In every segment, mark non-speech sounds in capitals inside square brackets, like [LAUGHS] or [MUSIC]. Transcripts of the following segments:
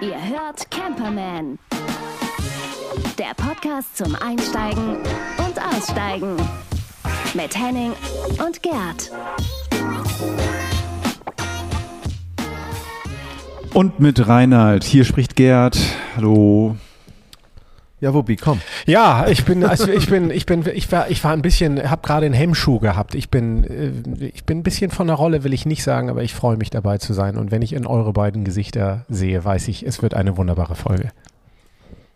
Ihr hört Camperman. Der Podcast zum Einsteigen und Aussteigen. Mit Henning und Gerd. Und mit Reinhard. Hier spricht Gerd. Hallo. Ja, Wuppi, komm. Ja, ich bin, also ich bin, ich bin, ich war, ich war ein bisschen, habe gerade einen Hemmschuh gehabt. Ich bin, äh, ich bin ein bisschen von der Rolle, will ich nicht sagen, aber ich freue mich dabei zu sein. Und wenn ich in eure beiden Gesichter sehe, weiß ich, es wird eine wunderbare Folge.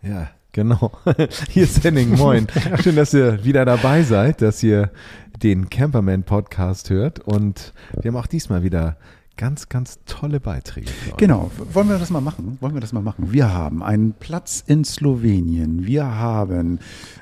Ja, genau. [LAUGHS] Hier ist Henning, moin. [LAUGHS] Schön, dass ihr wieder dabei seid, dass ihr den Camperman Podcast hört. Und wir haben auch diesmal wieder ganz, ganz tolle Beiträge. Genau. Wollen wir das mal machen? Wollen wir das mal machen? Wir haben einen Platz in Slowenien. Wir haben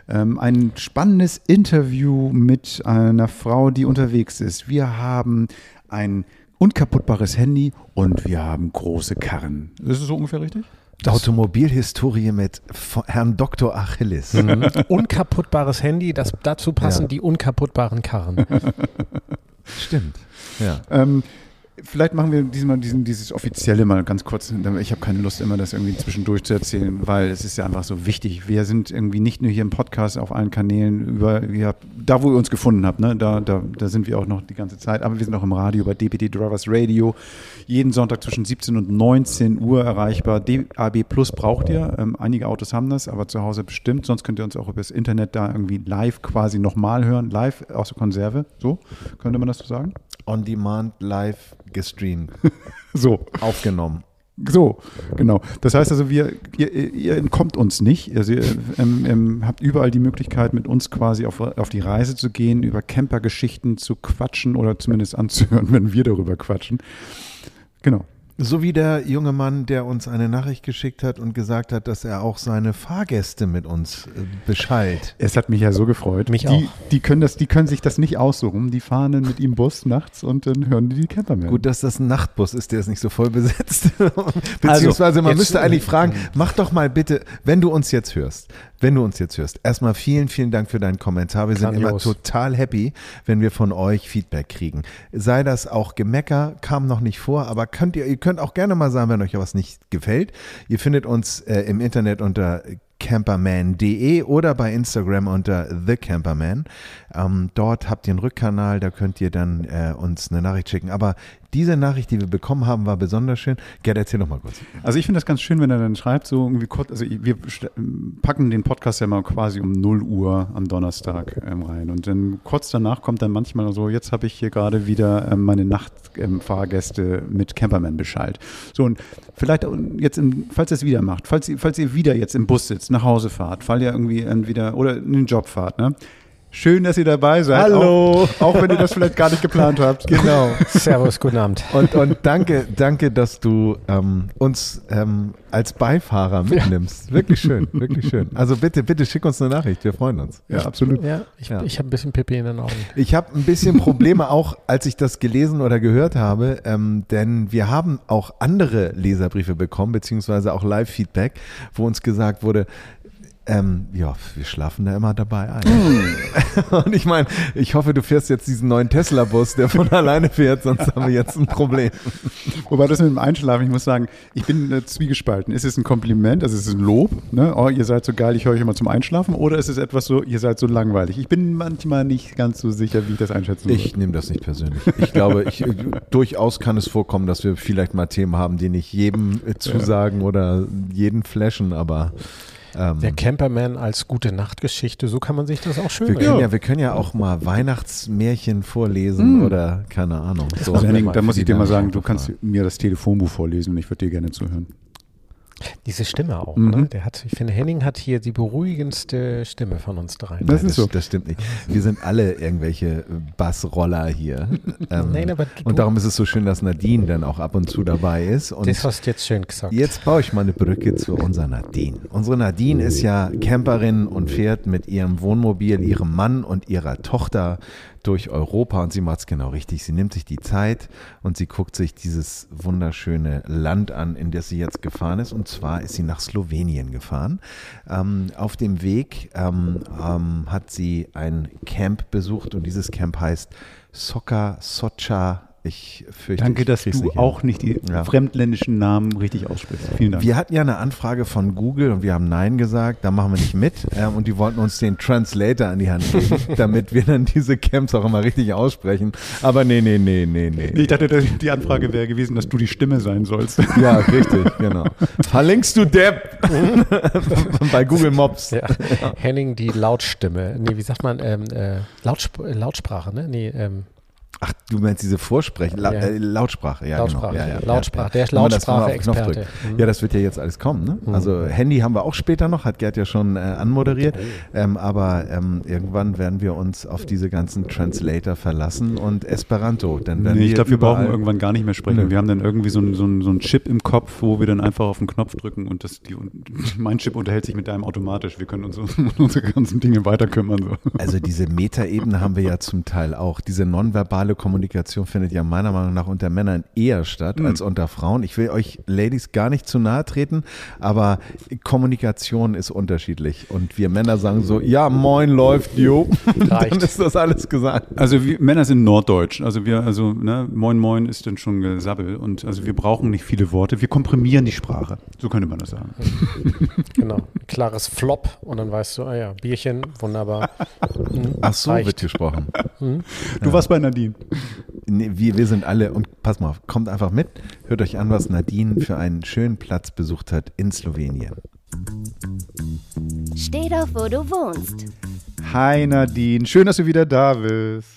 ähm, ein spannendes Interview mit einer Frau, die unterwegs ist. Wir haben ein unkaputtbares Handy und wir haben große Karren. Ist es so ungefähr richtig? Automobilhistorie mit Herrn Dr. Achilles. Mhm. [LAUGHS] Unkaputtbares Handy, das, dazu passen Ja. die unkaputtbaren Karren. [LAUGHS] Stimmt. Ja. Ähm, vielleicht machen wir diesmal diesen, dieses Offizielle mal ganz kurz. Ich habe keine Lust, immer das irgendwie zwischendurch zu erzählen, weil es ist ja einfach so wichtig. Wir sind irgendwie nicht nur hier im Podcast auf allen Kanälen über, ja, da wo ihr uns gefunden habt, ne, da, da, da sind wir auch noch die ganze Zeit, aber wir sind auch im Radio bei DPD Drivers Radio. Jeden Sonntag zwischen 17 und 19 Uhr erreichbar. DAB Plus braucht ihr. Ähm, einige Autos haben das, aber zu Hause bestimmt. Sonst könnt ihr uns auch über das Internet da irgendwie live quasi nochmal hören. Live aus der Konserve. So, könnte man das so sagen? On Demand live gestreamt. [LAUGHS] So. Aufgenommen. So, genau. Das heißt also, wir, ihr, ihr entkommt uns nicht. Also ihr ähm, ähm, habt überall die Möglichkeit, mit uns quasi auf, auf die Reise zu gehen, über Campergeschichten zu quatschen oder zumindest anzuhören, [LAUGHS] wenn wir darüber quatschen. Genau. So wie der junge Mann, der uns eine Nachricht geschickt hat und gesagt hat, dass er auch seine Fahrgäste mit uns äh, beschallt. Es hat mich ja so gefreut. Mich die, auch. Die können, das, die können sich das nicht aussuchen. Die fahren dann mit ihm Bus nachts und dann hören die die Camperman. Gut, dass das ein Nachtbus ist, der ist nicht so voll besetzt. [LAUGHS] Beziehungsweise man müsste eigentlich fragen, mach doch mal bitte, wenn du uns jetzt hörst, wenn du uns jetzt hörst, erstmal vielen, vielen Dank für deinen Kommentar. Wir sind immer Grandios. total happy, wenn wir von euch Feedback kriegen. Sei das auch Gemecker, kam noch nicht vor, aber könnt ihr, ihr könnt auch gerne mal sagen, wenn euch was nicht gefällt. Ihr findet uns äh, im Internet unter camperman.de oder bei Instagram unter thecamperman. Ähm, dort habt ihr einen Rückkanal, da könnt ihr dann äh, uns eine Nachricht schicken. Aber diese Nachricht, die wir bekommen haben, war besonders schön. Gerd, erzähl doch mal kurz. Also ich finde das ganz schön, wenn er dann schreibt, so irgendwie kurz, also wir packen den Podcast ja mal quasi um 0 Uhr am Donnerstag ähm, rein und dann kurz danach kommt dann manchmal so, jetzt habe ich hier gerade wieder ähm, meine Nachtfahrgäste mit Camperman beschallt. So und vielleicht jetzt, im, falls ihr es wieder macht, falls ihr, falls ihr wieder jetzt im Bus sitzt, nach Hause fahrt, weil ihr irgendwie entweder oder in den Job fahrt, ne? Schön, dass ihr dabei seid. Hallo. Auch, auch wenn ihr das vielleicht gar nicht geplant habt. [LAUGHS] Genau. Servus, guten Abend. Und, und danke, danke, dass du ähm, uns ähm, als Beifahrer mitnimmst. Wirklich schön, wirklich schön. Also bitte, bitte schick uns eine Nachricht, wir freuen uns. Ja, absolut. Ja, ich, Ja. ich habe ein bisschen Pipi in den Augen. Ich habe ein bisschen Probleme auch, als ich das gelesen oder gehört habe, ähm, denn wir haben auch andere Leserbriefe bekommen, beziehungsweise auch Live-Feedback, wo uns gesagt wurde, ähm, ja, wir schlafen da immer dabei ein. [LAUGHS] Und ich meine, ich hoffe, du fährst jetzt diesen neuen Tesla-Bus, der von [LAUGHS] alleine fährt, sonst haben wir jetzt ein Problem. Wobei das mit dem Einschlafen, ich muss sagen, ich bin äh, zwiegespalten. Ist es ein Kompliment, also ist es ein Lob, ne? oh, ihr seid so geil, ich höre euch immer zum Einschlafen, oder ist es etwas so, ihr seid so langweilig? Ich bin manchmal nicht ganz so sicher, wie ich das einschätzen soll. Ich nehme das nicht persönlich. Ich glaube, ich, äh, durchaus kann es vorkommen, dass wir vielleicht mal Themen haben, die nicht jedem äh, zusagen oder jeden flashen, aber ähm, Der Camperman als gute Nachtgeschichte, so kann man sich das auch schön wir, können ja, wir können ja auch mal Weihnachtsmärchen vorlesen oder keine Ahnung. So. also Henning, da muss ich dir mal sagen, du kannst mir das Telefonbuch vorlesen und ich würde dir gerne zuhören. Diese Stimme auch, Mhm. ne? Der hat, ich finde, Henning hat hier die beruhigendste Stimme von uns dreien. Das Nein, ist so. Das stimmt nicht. Wir sind alle irgendwelche Bassroller hier. [LAUGHS] Ähm, Nein, aber du- und darum ist es so schön, dass Nadine dann auch ab und zu dabei ist. Und das hast du jetzt schön gesagt. Jetzt baue ich mal eine Brücke zu unserer Nadine. Unsere Nadine ist ja Camperin und fährt mit ihrem Wohnmobil, ihrem Mann und ihrer Tochter durch Europa und sie macht es genau richtig. Sie nimmt sich die Zeit und sie guckt sich dieses wunderschöne Land an, in das sie jetzt gefahren ist. Und zwar ist sie nach Slowenien gefahren. Ähm, auf dem Weg ähm, ähm, hat sie ein Camp besucht und dieses Camp heißt Soka Socha ich fürchte. Danke, dass du nicht hin. auch nicht die Ja. fremdländischen Namen richtig aussprichst. Vielen Dank. Wir hatten ja eine Anfrage von Google und wir haben Nein gesagt, da machen wir nicht mit. [LAUGHS] Ähm, und die wollten uns den Translator an die Hand geben, [LAUGHS] damit wir dann diese Camps auch immer richtig aussprechen. Aber nee, nee, nee, nee, nee. ich dachte, die Anfrage wäre gewesen, dass du die Stimme sein sollst. Ja, richtig, genau. [LAUGHS] Verlinkst du Depp bei Google Mobs. Ja. Henning, die Lautstimme. Nee, wie sagt man? Ähm, äh, Lautsp Lautsprache, ne? Nee, ähm, Ach, du meinst diese Vorsprechen, La Ja. äh, Lautsprache, ja, Lautsprache, genau. Ja, ja, Lautsprache, der ist Lautsprache-Experte. Mhm. Ja, das wird ja jetzt alles kommen. Ne? Also Handy haben wir auch später noch, hat Gerd ja schon äh, anmoderiert. Oh. Ähm, aber ähm, irgendwann werden wir uns auf diese ganzen Translator verlassen und Esperanto. Dann werden Nee, ich glaube, wir brauchen irgendwann gar nicht mehr sprechen. Nö. Wir haben dann irgendwie so einen so einen- so einen Chip im Kopf, wo wir dann einfach auf den Knopf drücken und das, die, [LAUGHS] mein Chip unterhält sich mit deinem automatisch. Wir können uns um [LAUGHS] unsere ganzen Dinge weiter kümmern. So. Also diese Metaebene haben wir ja zum Teil auch. Diese nonverbale Kommunikation findet ja meiner Meinung nach unter Männern eher statt Mhm. als unter Frauen. Ich will euch Ladies gar nicht zu nahe treten, aber Kommunikation ist unterschiedlich. Und wir Männer sagen so, ja, moin läuft, jo. [LAUGHS] [LAUGHS] Dann ist das alles gesagt. Also wir Männer sind norddeutsch. Also wir, also ne, Moin Moin ist dann schon Gesabbel. Und also wir brauchen nicht viele Worte. Wir komprimieren die Sprache. So könnte man das sagen. [LAUGHS] genau. Klares Flop und dann weißt du, ah ja, Bierchen, wunderbar. Mhm, Ach so reicht. wird gesprochen. Du warst bei Nadine. Nee, wir, wir sind alle, und pass mal auf, kommt einfach mit, hört euch an, was Nadine für einen schönen Platz besucht hat in Slowenien. Steh doch, wo du wohnst. Hi Nadine, schön, dass du wieder da bist.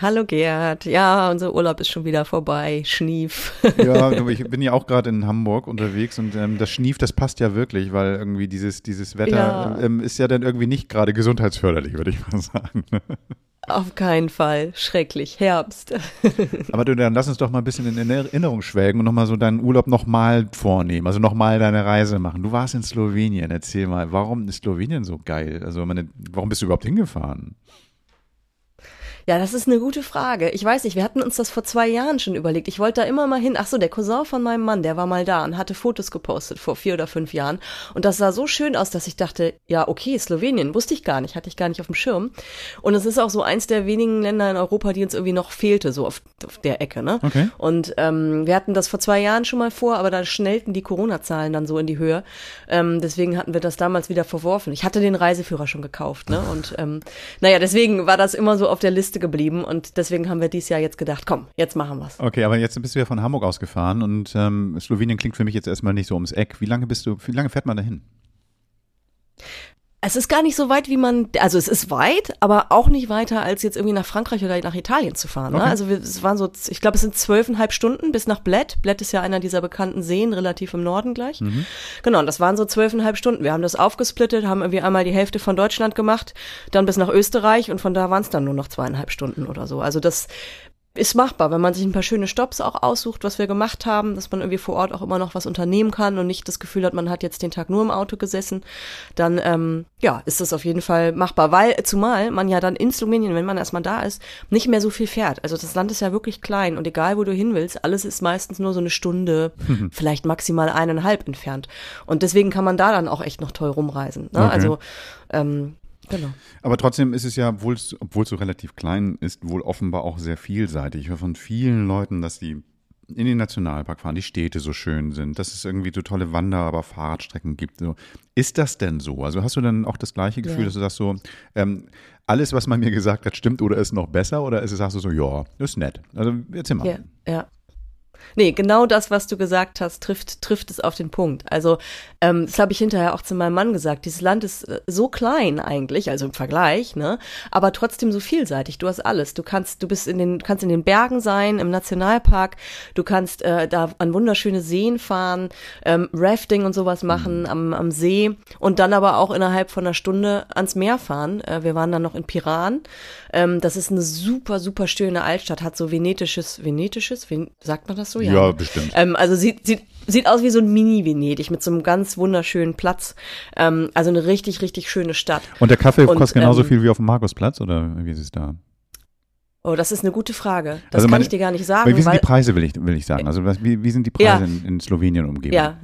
Hallo Gerd, ja, unser Urlaub ist schon wieder vorbei. Schnief. Ja, [LAUGHS] ich bin ja auch gerade in Hamburg unterwegs und ähm, das Schnief, das passt ja wirklich, weil irgendwie dieses, dieses Wetter Ja. ähm, ist ja dann irgendwie nicht gerade gesundheitsförderlich, würde ich mal sagen. [LAUGHS] Auf keinen Fall. Schrecklich. Herbst. [LAUGHS] Aber du, dann lass uns doch mal ein bisschen in Erinnerung schwelgen und nochmal so deinen Urlaub nochmal vornehmen, also nochmal deine Reise machen. Du warst in Slowenien, erzähl mal, warum ist Slowenien so geil? Also meine, warum bist du überhaupt hingefahren? Ja, das ist eine gute Frage. Ich weiß nicht, wir hatten uns das vor zwei Jahren schon überlegt. Ich wollte da immer mal hin. Ach so, der Cousin von meinem Mann, der war mal da und hatte Fotos gepostet vor vier oder fünf Jahren. Und das sah so schön aus, dass ich dachte, ja, okay, Slowenien, wusste ich gar nicht, hatte ich gar nicht auf dem Schirm. Und es ist auch so eins der wenigen Länder in Europa, die uns irgendwie noch fehlte, so auf, auf der Ecke, ne? Okay. Und ähm, wir hatten das vor zwei Jahren schon mal vor, aber da schnellten die Corona-Zahlen dann so in die Höhe. Ähm, deswegen hatten wir das damals wieder verworfen. Ich hatte den Reiseführer schon gekauft, ne? Und ähm, naja, deswegen war das immer so auf der Liste geblieben und deswegen haben wir dieses Jahr jetzt gedacht, komm, jetzt machen wir's. Okay, aber jetzt bist du ja von Hamburg aus gefahren und ähm, Slowenien klingt für mich jetzt erstmal nicht so ums Eck. Wie lange bist du, wie lange fährt man dahin? Es ist gar nicht so weit, wie man, also es ist weit, aber auch nicht weiter, als jetzt irgendwie nach Frankreich oder nach Italien zu fahren. Ne? Okay. Also wir, es waren so, ich glaube, es sind zwölfeinhalb Stunden bis nach Bled. Bled ist ja einer dieser bekannten Seen, relativ im Norden gleich. Genau, und das waren so zwölfeinhalb Stunden. Wir haben das aufgesplittet, haben irgendwie einmal die Hälfte von Deutschland gemacht, dann bis nach Österreich und von da waren es dann nur noch zweieinhalb Stunden oder so. Also das ist machbar, wenn man sich ein paar schöne Stops auch aussucht, was wir gemacht haben, dass man irgendwie vor Ort auch immer noch was unternehmen kann und nicht das Gefühl hat, man hat jetzt den Tag nur im Auto gesessen, dann ähm, ja, ist das auf jeden Fall machbar, weil zumal man ja dann in Slowenien, wenn man erstmal da ist, nicht mehr so viel fährt. Also das Land ist ja wirklich klein und egal, wo du hin willst, alles ist meistens nur so eine Stunde, vielleicht maximal eineinhalb entfernt. Und deswegen kann man da dann auch echt noch toll rumreisen. Ne? Okay. Also ähm, Genau. Aber trotzdem ist es ja, obwohl es, so relativ klein ist, wohl offenbar auch sehr vielseitig. Ich höre von vielen Leuten, dass die in den Nationalpark fahren, die Städte so schön sind, dass es irgendwie so tolle Wander-, aber Fahrradstrecken gibt. So. Ist das denn so? Also hast du dann auch das gleiche Gefühl, Ja. dass du sagst so, ähm, alles, was man mir gesagt hat, stimmt oder ist noch besser? Oder ist es, sagst du so, ja, ist nett. Also erzähl mal. Ja, ja. Nee, genau das, was du gesagt hast, trifft, trifft es auf den Punkt. Also, ähm, das habe ich hinterher auch zu meinem Mann gesagt. Dieses Land ist äh, so klein eigentlich, also im Vergleich, ne? Aber trotzdem so vielseitig. Du hast alles. Du kannst, du bist in den, kannst in den Bergen sein, im Nationalpark. Du kannst äh, da an wunderschöne Seen fahren, ähm, Rafting und sowas machen am, am See und dann aber auch innerhalb von einer Stunde ans Meer fahren. Äh, wir waren dann noch in Piran. Ähm, das ist eine super, super schöne Altstadt, hat so venetisches, venetisches, Ven sagt man das so? Ja, ne? bestimmt. Ähm, also sieht, sieht, sieht aus wie so ein Mini-Venedig mit so einem ganz wunderschönen Platz. Ähm, also eine richtig, richtig schöne Stadt. Und der Kaffee Und, kostet genauso ähm, viel wie auf dem Markusplatz oder wie ist es da? Oh, das ist eine gute Frage. Das Also kann meine- ich dir gar nicht sagen, wie sind weil, die Preise, will ich, will ich sagen. Also was, wie, wie sind die Preise Ja. in, in Slowenien umgeben? Ja.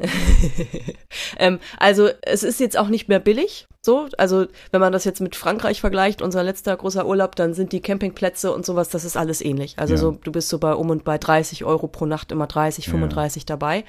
[LAUGHS] ähm, also es ist jetzt auch nicht mehr billig. So, also wenn man das jetzt mit Frankreich vergleicht, unser letzter großer Urlaub, dann sind die Campingplätze und sowas, das ist alles ähnlich. Also Ja. so, du bist so bei um und bei 30 Euro pro Nacht immer 30, 35 dabei.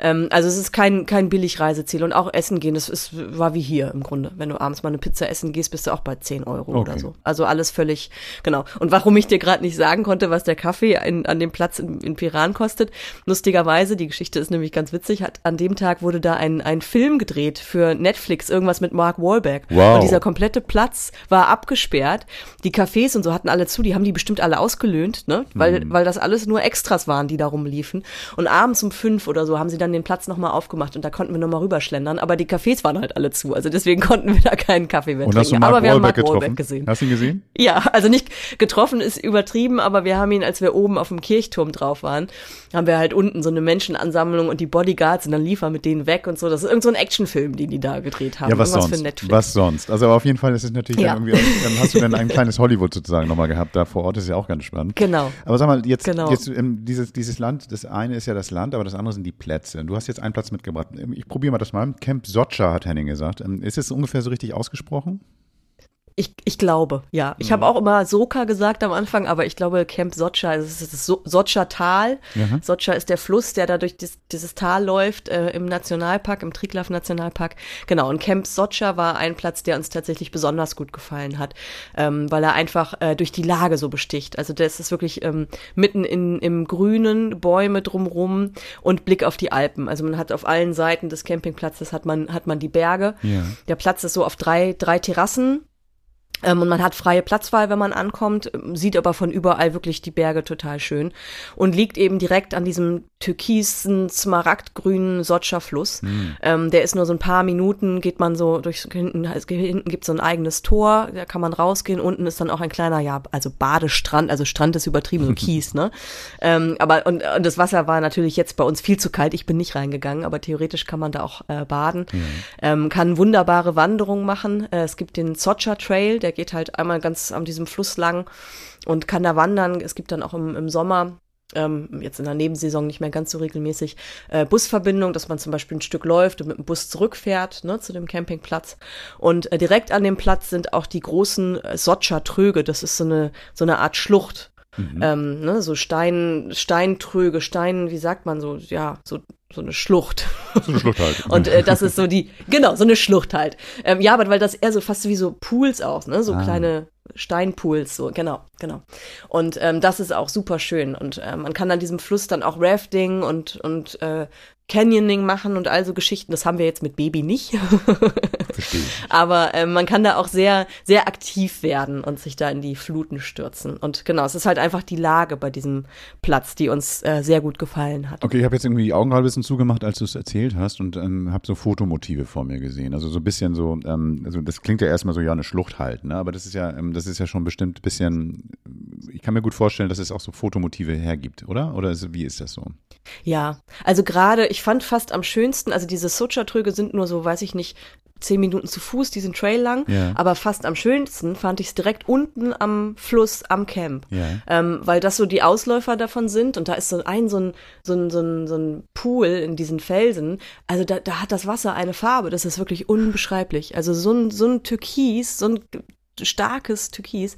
Ähm, also es ist kein kein Billigreiseziel und auch Essen gehen, das ist war wie hier im Grunde. Wenn du abends mal eine Pizza essen gehst, bist du auch bei 10 Euro oder Okay. so. Also alles völlig genau. Und warum ich dir gerade nicht sagen konnte, was der Kaffee in, an dem Platz in, in Piran kostet, lustigerweise, die Geschichte ist nämlich ganz witzig, hat an dem Tag wurde da ein ein Film gedreht für Netflix, irgendwas mit Mark Wahlberg. Wow. Und dieser komplette Platz war abgesperrt. Die Cafés und so hatten alle zu, die haben die bestimmt alle ausgelöhnt, ne? Weil, weil das alles nur Extras waren, die da rumliefen. Und abends um fünf oder so haben sie dann den Platz nochmal aufgemacht und da konnten wir nochmal rüberschlendern. Aber die Cafés waren halt alle zu. Also deswegen [LAUGHS] konnten wir da keinen Kaffee mehr Und hast du trinken. Mark aber wir haben Wahlberg Mark getroffen? Wahlberg gesehen. Hast du ihn gesehen? Ja, also nicht getroffen ist übertrieben, aber wir haben ihn, als wir oben auf dem Kirchturm drauf waren, haben wir halt unten so eine Menschenansammlung und die Bodyguards und dann lief er mit denen weg und so. Das ist irgend so ein Actionfilm, den die da gedreht haben. Ja, was Irgendwas sonst? Netflix. Was sonst? Also auf jeden Fall ist es natürlich Ja. dann irgendwie, dann hast du dann ein kleines Hollywood sozusagen nochmal gehabt da vor Ort, ist ja auch ganz spannend. Genau. Aber sag mal, jetzt, Genau. jetzt ähm, dieses, dieses Land, das eine ist ja das Land, aber das andere sind die Plätze. Du hast jetzt einen Platz mitgebracht. Ähm, Ich probiere mal das mal. Camp Socha hat Henning gesagt. Ähm, Ist es ungefähr so richtig ausgesprochen? Ich, ich glaube, ja. Ich Mhm. habe auch immer Soka gesagt am Anfang, aber ich glaube Camp Socha, also es ist das so Socha Tal. Mhm. Socha ist der Fluss, der da durch dies, dieses Tal läuft äh, im Nationalpark, im Triglav Nationalpark. Genau, und Camp Socha war ein Platz, der uns tatsächlich besonders gut gefallen hat, ähm, weil er einfach äh, durch die Lage so besticht. Also das ist wirklich ähm, mitten in, im Grünen, Bäume drumrum und Blick auf die Alpen. Also man hat auf allen Seiten des Campingplatzes hat man, hat man die Berge. Ja. Der Platz ist so auf drei, drei Terrassen. Ähm, und man hat freie Platzwahl, wenn man ankommt, sieht aber von überall wirklich die Berge total schön und liegt eben direkt an diesem türkisen, smaragdgrünen Sotscher Fluss. Ähm, der ist nur so ein paar Minuten, geht man so durch, hinten, es, hinten gibt so ein eigenes Tor, da kann man rausgehen, unten ist dann auch ein kleiner, ja, also Badestrand, also Strand ist übertrieben, so [LAUGHS] Kies, ne? Ähm, aber, und, und das Wasser war natürlich jetzt bei uns viel zu kalt, ich bin nicht reingegangen, aber theoretisch kann man da auch äh, baden, ähm, kann wunderbare Wanderungen machen. Äh, es gibt den Socha Trail, der geht halt einmal ganz an diesem Fluss lang und kann da wandern. Es gibt dann auch im, im Sommer ähm, jetzt in der Nebensaison nicht mehr ganz so regelmäßig, äh, Busverbindung, dass man zum Beispiel ein Stück läuft und mit dem Bus zurückfährt ne, zu dem Campingplatz. Und äh, direkt an dem Platz sind auch die großen äh, Sotscher Tröge. Das ist so eine, so eine Art Schlucht. Ähm, ne, so Stein, Steintröge, Stein, wie sagt man so, ja, so, so eine Schlucht. So eine Schlucht halt. [LAUGHS] Und äh, das ist so die, genau, so eine Schlucht halt. Ähm, ja, aber weil das eher so fast wie so Pools aus, ne? So Ah. kleine Steinpools, so, genau, genau. Und ähm, das ist auch super schön. Und äh, man kann an diesem Fluss dann auch Rafting und, und äh, Canyoning machen und all so Geschichten. Das haben wir jetzt mit Baby nicht. [LAUGHS] Verstehe. Aber ähm, man kann da auch sehr, sehr aktiv werden und sich da in die Fluten stürzen. Und genau, es ist halt einfach die Lage bei diesem Platz, die uns äh, sehr gut gefallen hat. Okay, ich habe jetzt irgendwie die Augen gerade ein bisschen zugemacht, als du es erzählt hast und ähm, habe so Fotomotive vor mir gesehen. Also so ein bisschen so, ähm, also das klingt ja erstmal so, ja, eine Schlucht halt, ne? Aber das ist ja, ähm, das ist ja schon bestimmt ein bisschen, ich kann mir gut vorstellen, dass es auch so Fotomotive hergibt, oder? Oder ist, wie ist das so? Ja, also gerade, ich fand fast am schönsten, also diese Socha-Tröge sind nur so, weiß ich nicht, zehn Minuten zu Fuß, diesen Trail lang, Ja. aber fast am schönsten fand ich es direkt unten am Fluss, am Camp. Ja. Ähm, weil das so die Ausläufer davon sind und da ist so ein, so ein, so ein, so ein, so ein Pool in diesen Felsen. Also da, da hat das Wasser eine Farbe, das ist wirklich unbeschreiblich. Also so ein, so ein Türkis, so ein starkes Türkis.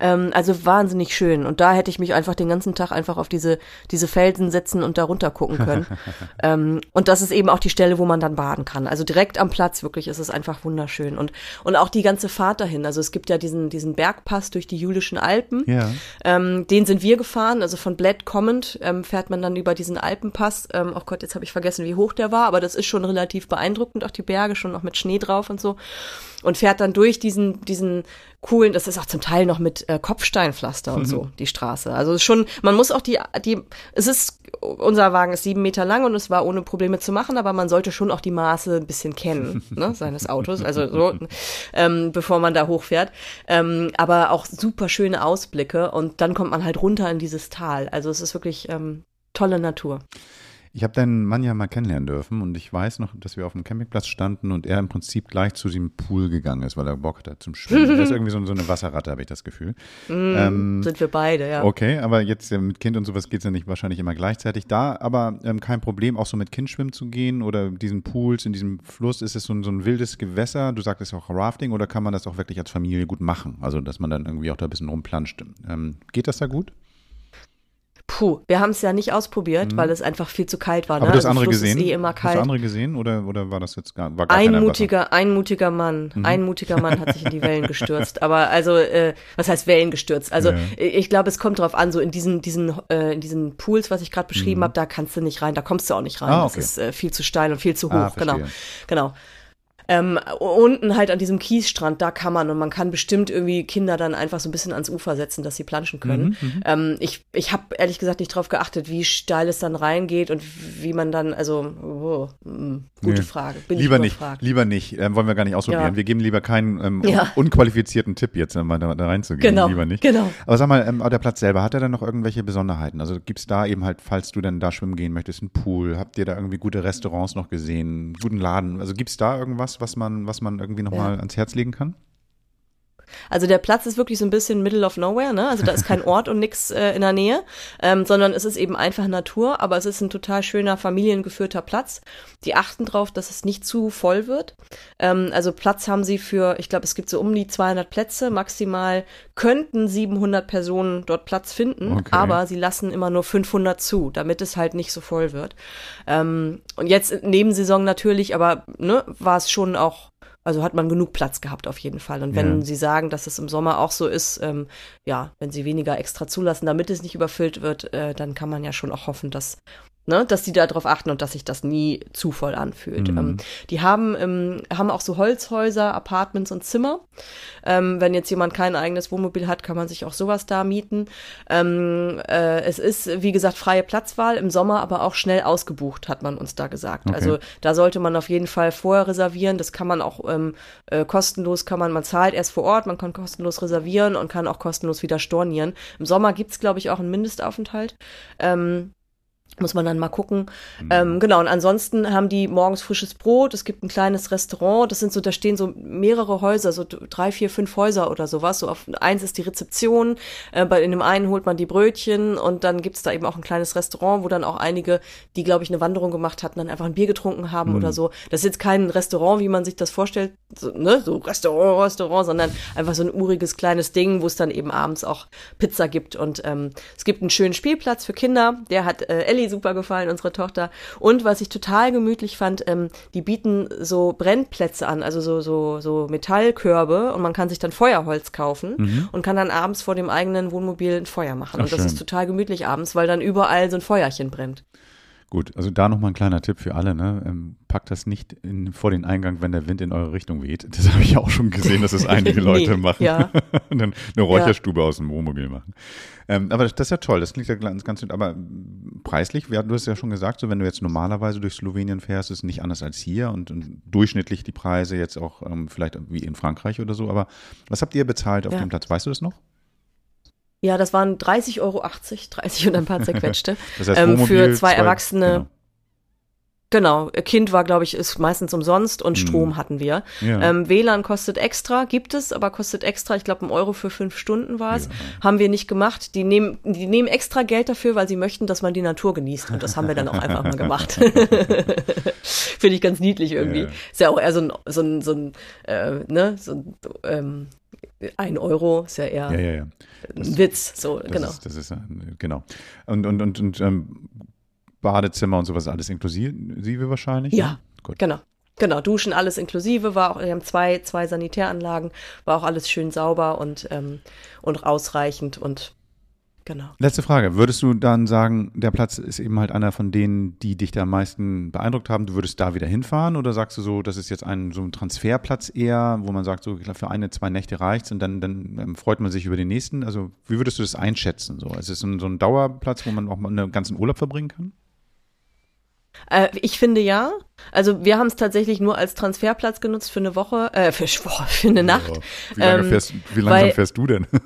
Ähm, also wahnsinnig schön. Und da hätte ich mich einfach den ganzen Tag einfach auf diese, diese Felsen setzen und da runter gucken können. [LAUGHS] ähm, und das ist eben auch die Stelle, wo man dann baden kann. Also direkt am Platz wirklich ist es einfach wunderschön. Und, und auch die ganze Fahrt dahin. Also es gibt ja diesen, diesen Bergpass durch die Julischen Alpen. Ja. Ähm, den sind wir gefahren, also von Bled kommend ähm, fährt man dann über diesen Alpenpass. Ähm, oh Gott, jetzt habe ich vergessen, wie hoch der war, aber das ist schon relativ beeindruckend, auch die Berge, schon noch mit Schnee drauf und so. Und fährt dann durch diesen, diesen coolen, das ist auch zum Teil noch mit äh, Kopfsteinpflaster und so, die Straße. Also es ist schon, man muss auch die, die, es ist, unser Wagen ist sieben Meter lang und es war ohne Probleme zu machen, aber man sollte schon auch die Maße ein bisschen kennen, [LAUGHS] ne, seines Autos, also so, ähm, bevor man da hochfährt. Ähm, aber auch super schöne Ausblicke und dann kommt man halt runter in dieses Tal. Also es ist wirklich ähm, tolle Natur. Ich habe deinen Mann ja mal kennenlernen dürfen und ich weiß noch, dass wir auf dem Campingplatz standen und er im Prinzip gleich zu diesem Pool gegangen ist, weil er Bock hatte zum Schwimmen. Er ist irgendwie so, so eine Wasserratte, habe ich das Gefühl. ähm, Sind wir beide, ja. Okay, aber jetzt ja, mit Kind und sowas geht es ja nicht wahrscheinlich immer gleichzeitig. Da aber ähm, kein Problem, auch so mit Kind schwimmen zu gehen oder diesen Pools in diesem Fluss. Ist es so ein, so ein wildes Gewässer? Du sagtest auch Rafting oder kann man das auch wirklich als Familie gut machen? Also, dass man dann irgendwie auch da ein bisschen rumplanscht. Ähm, geht das da gut? Puh, wir haben es ja nicht ausprobiert, weil es einfach viel zu kalt war. Mhm. Aber ne? du hast Also andere Fluss gesehen? Ist eh immer Hast kalt. du andere gesehen oder, oder war das jetzt gar, war gar keiner im Wasser? Einmutiger, einmutiger Mann, Mhm. ein mutiger Mann hat sich in die Wellen [LAUGHS] gestürzt. Aber also, äh, was heißt Wellen gestürzt? Also Ja. ich glaube, es kommt drauf an, so in diesen, diesen, äh, in diesen Pools, was ich gerade beschrieben habe, da kannst du nicht rein, da kommst du auch nicht rein. Mhm. Ah, okay. Das ist äh, viel zu steil und viel zu hoch. Ah, genau, genau. Ähm, unten halt an diesem Kiesstrand, da kann man und man kann bestimmt irgendwie Kinder dann einfach so ein bisschen ans Ufer setzen, dass sie planschen können. Mhm, ähm, ich ich habe ehrlich gesagt nicht drauf geachtet, wie steil es dann reingeht und wie man dann, also, oh, mh, gute Nee. Frage. Bin Lieber ich nicht, lieber nicht. Ähm, wollen wir gar nicht ausprobieren. Ja. Wir geben lieber keinen ähm, Ja. unqualifizierten Tipp jetzt, um mal da, da reinzugehen. Genau, Lieber nicht. genau. Aber sag mal, ähm, der Platz selber, hat er dann noch irgendwelche Besonderheiten? Also gibt es da eben halt, falls du dann da schwimmen gehen möchtest, einen Pool? Habt ihr da irgendwie gute Restaurants noch gesehen? Guten Laden? Also gibt es da irgendwas, was man, was man irgendwie nochmal Ja. ans Herz legen kann? Also der Platz ist wirklich so ein bisschen middle of nowhere, ne? Also da ist kein [LAUGHS] Ort und nix äh, in der Nähe, ähm, sondern es ist eben einfach Natur, aber es ist ein total schöner familiengeführter Platz. Die achten drauf, dass es nicht zu voll wird. Ähm, also Platz haben sie für, ich glaube, es gibt so um die 200 Plätze, maximal könnten 700 Personen dort Platz finden, Okay. aber sie lassen immer nur 500 zu, damit es halt nicht so voll wird. Ähm, und jetzt Nebensaison natürlich, aber ne, war es schon auch also hat man genug Platz gehabt auf jeden Fall. Und wenn Ja. Sie sagen, dass es im Sommer auch so ist, ähm, ja, wenn Sie weniger extra zulassen, damit es nicht überfüllt wird, äh, dann kann man ja schon auch hoffen, dass ne, dass die darauf achten und dass sich das nie zu voll anfühlt. Mhm. Ähm, die haben, ähm, haben auch so Holzhäuser, Apartments und Zimmer. Ähm, wenn jetzt jemand kein eigenes Wohnmobil hat, kann man sich auch sowas da mieten. Ähm, äh, es ist, wie gesagt, freie Platzwahl, im Sommer aber auch schnell ausgebucht, hat man uns da gesagt. Okay. Also da sollte man auf jeden Fall vorher reservieren. Das kann man auch ähm, äh, kostenlos, kann man, man zahlt erst vor Ort, man kann kostenlos reservieren und kann auch kostenlos wieder stornieren. Im Sommer gibt's glaube ich, auch einen Mindestaufenthalt. Ähm, muss man dann mal gucken. Ähm, genau, und ansonsten haben die morgens frisches Brot, es gibt ein kleines Restaurant, das sind so, da stehen so mehrere Häuser, so drei, vier, fünf Häuser oder sowas. So auf eins ist die Rezeption, äh, bei in dem einen holt man die Brötchen und dann gibt's da eben auch ein kleines Restaurant, wo dann auch einige, die, glaube ich, eine Wanderung gemacht hatten, dann einfach ein Bier getrunken haben oder so. Das ist jetzt kein Restaurant, wie man sich das vorstellt, so, ne, so Restaurant, Restaurant, sondern einfach so ein uriges kleines Ding, wo es dann eben abends auch Pizza gibt. Und ähm, es gibt einen schönen Spielplatz für Kinder, der hat äh, Ellie super gefallen, unsere Tochter. Und was ich total gemütlich fand, ähm, die bieten so Brennplätze an, also so, so, so Metallkörbe und man kann sich dann Feuerholz kaufen und kann dann abends vor dem eigenen Wohnmobil ein Feuer machen. Ach, und das schön. ist total gemütlich abends, weil dann überall so ein Feuerchen brennt. Gut, also da nochmal ein kleiner Tipp für alle. Ne? Ähm, packt das nicht in, vor den Eingang, wenn der Wind in eure Richtung weht. Das habe ich auch schon gesehen, dass es [LAUGHS] einige Nee, Leute machen. ja. Und [LAUGHS] dann eine Räucherstube aus dem Wohnmobil machen. Ähm, aber das, das ist ja toll, das klingt ja ganz, ganz aber preislich, wir- du hast ja schon gesagt, so wenn du jetzt normalerweise durch Slowenien fährst, ist es nicht anders als hier und, und durchschnittlich die Preise jetzt auch ähm, vielleicht wie in Frankreich oder so. Aber was habt ihr bezahlt auf Ja. dem Platz? Weißt du das noch? Ja, das waren 30,80 Euro, 30 und ein paar zerquetschte. [LAUGHS] Das heißt, Ähm, für zwei Erwachsene. Genau. Genau, Kind war, glaube ich, ist meistens umsonst und Hm. Strom hatten wir. Ja. Ähm, WLAN kostet extra, gibt es, aber kostet extra, ich glaube, ein Euro für fünf Stunden war es. Ja. Haben wir nicht gemacht. Die nehmen, die nehmen extra Geld dafür, weil sie möchten, dass man die Natur genießt. Und das haben wir dann auch einfach mal gemacht. [LAUGHS] [LAUGHS] Finde ich ganz niedlich irgendwie. Ja. Ist ja auch eher so ein, so ein, so ein äh, ne, so ein, ähm, ein Euro ist ja eher ja, ja, ja. ein Witz. So, Das genau. Ist, das ist, ein- genau. Und, und, und, und ähm, Badezimmer und sowas alles inklusive wahrscheinlich? Ja, ne? Gut. Genau. Genau, Duschen, alles inklusive, war auch, wir haben zwei, zwei Sanitäranlagen, war auch alles schön sauber und, ähm, und ausreichend und genau. Letzte Frage. Würdest du dann sagen, der Platz ist eben halt einer von denen, die dich da am meisten beeindruckt haben? Du würdest da wieder hinfahren oder sagst du so, das ist jetzt ein, so ein Transferplatz eher, wo man sagt, so für eine, zwei Nächte reicht's und dann, dann ähm, freut man sich über den nächsten? Also wie würdest du das einschätzen? So? Ist es so ein, so ein Dauerplatz, wo man auch mal einen ganzen Urlaub verbringen kann? Äh, ich finde ja. Also wir haben es tatsächlich nur als Transferplatz genutzt für eine Woche, äh, für, boah, [LAUGHS] für eine Nacht. Wie lange, Ähm, fährst, wie langsam weil- fährst du denn? [LAUGHS]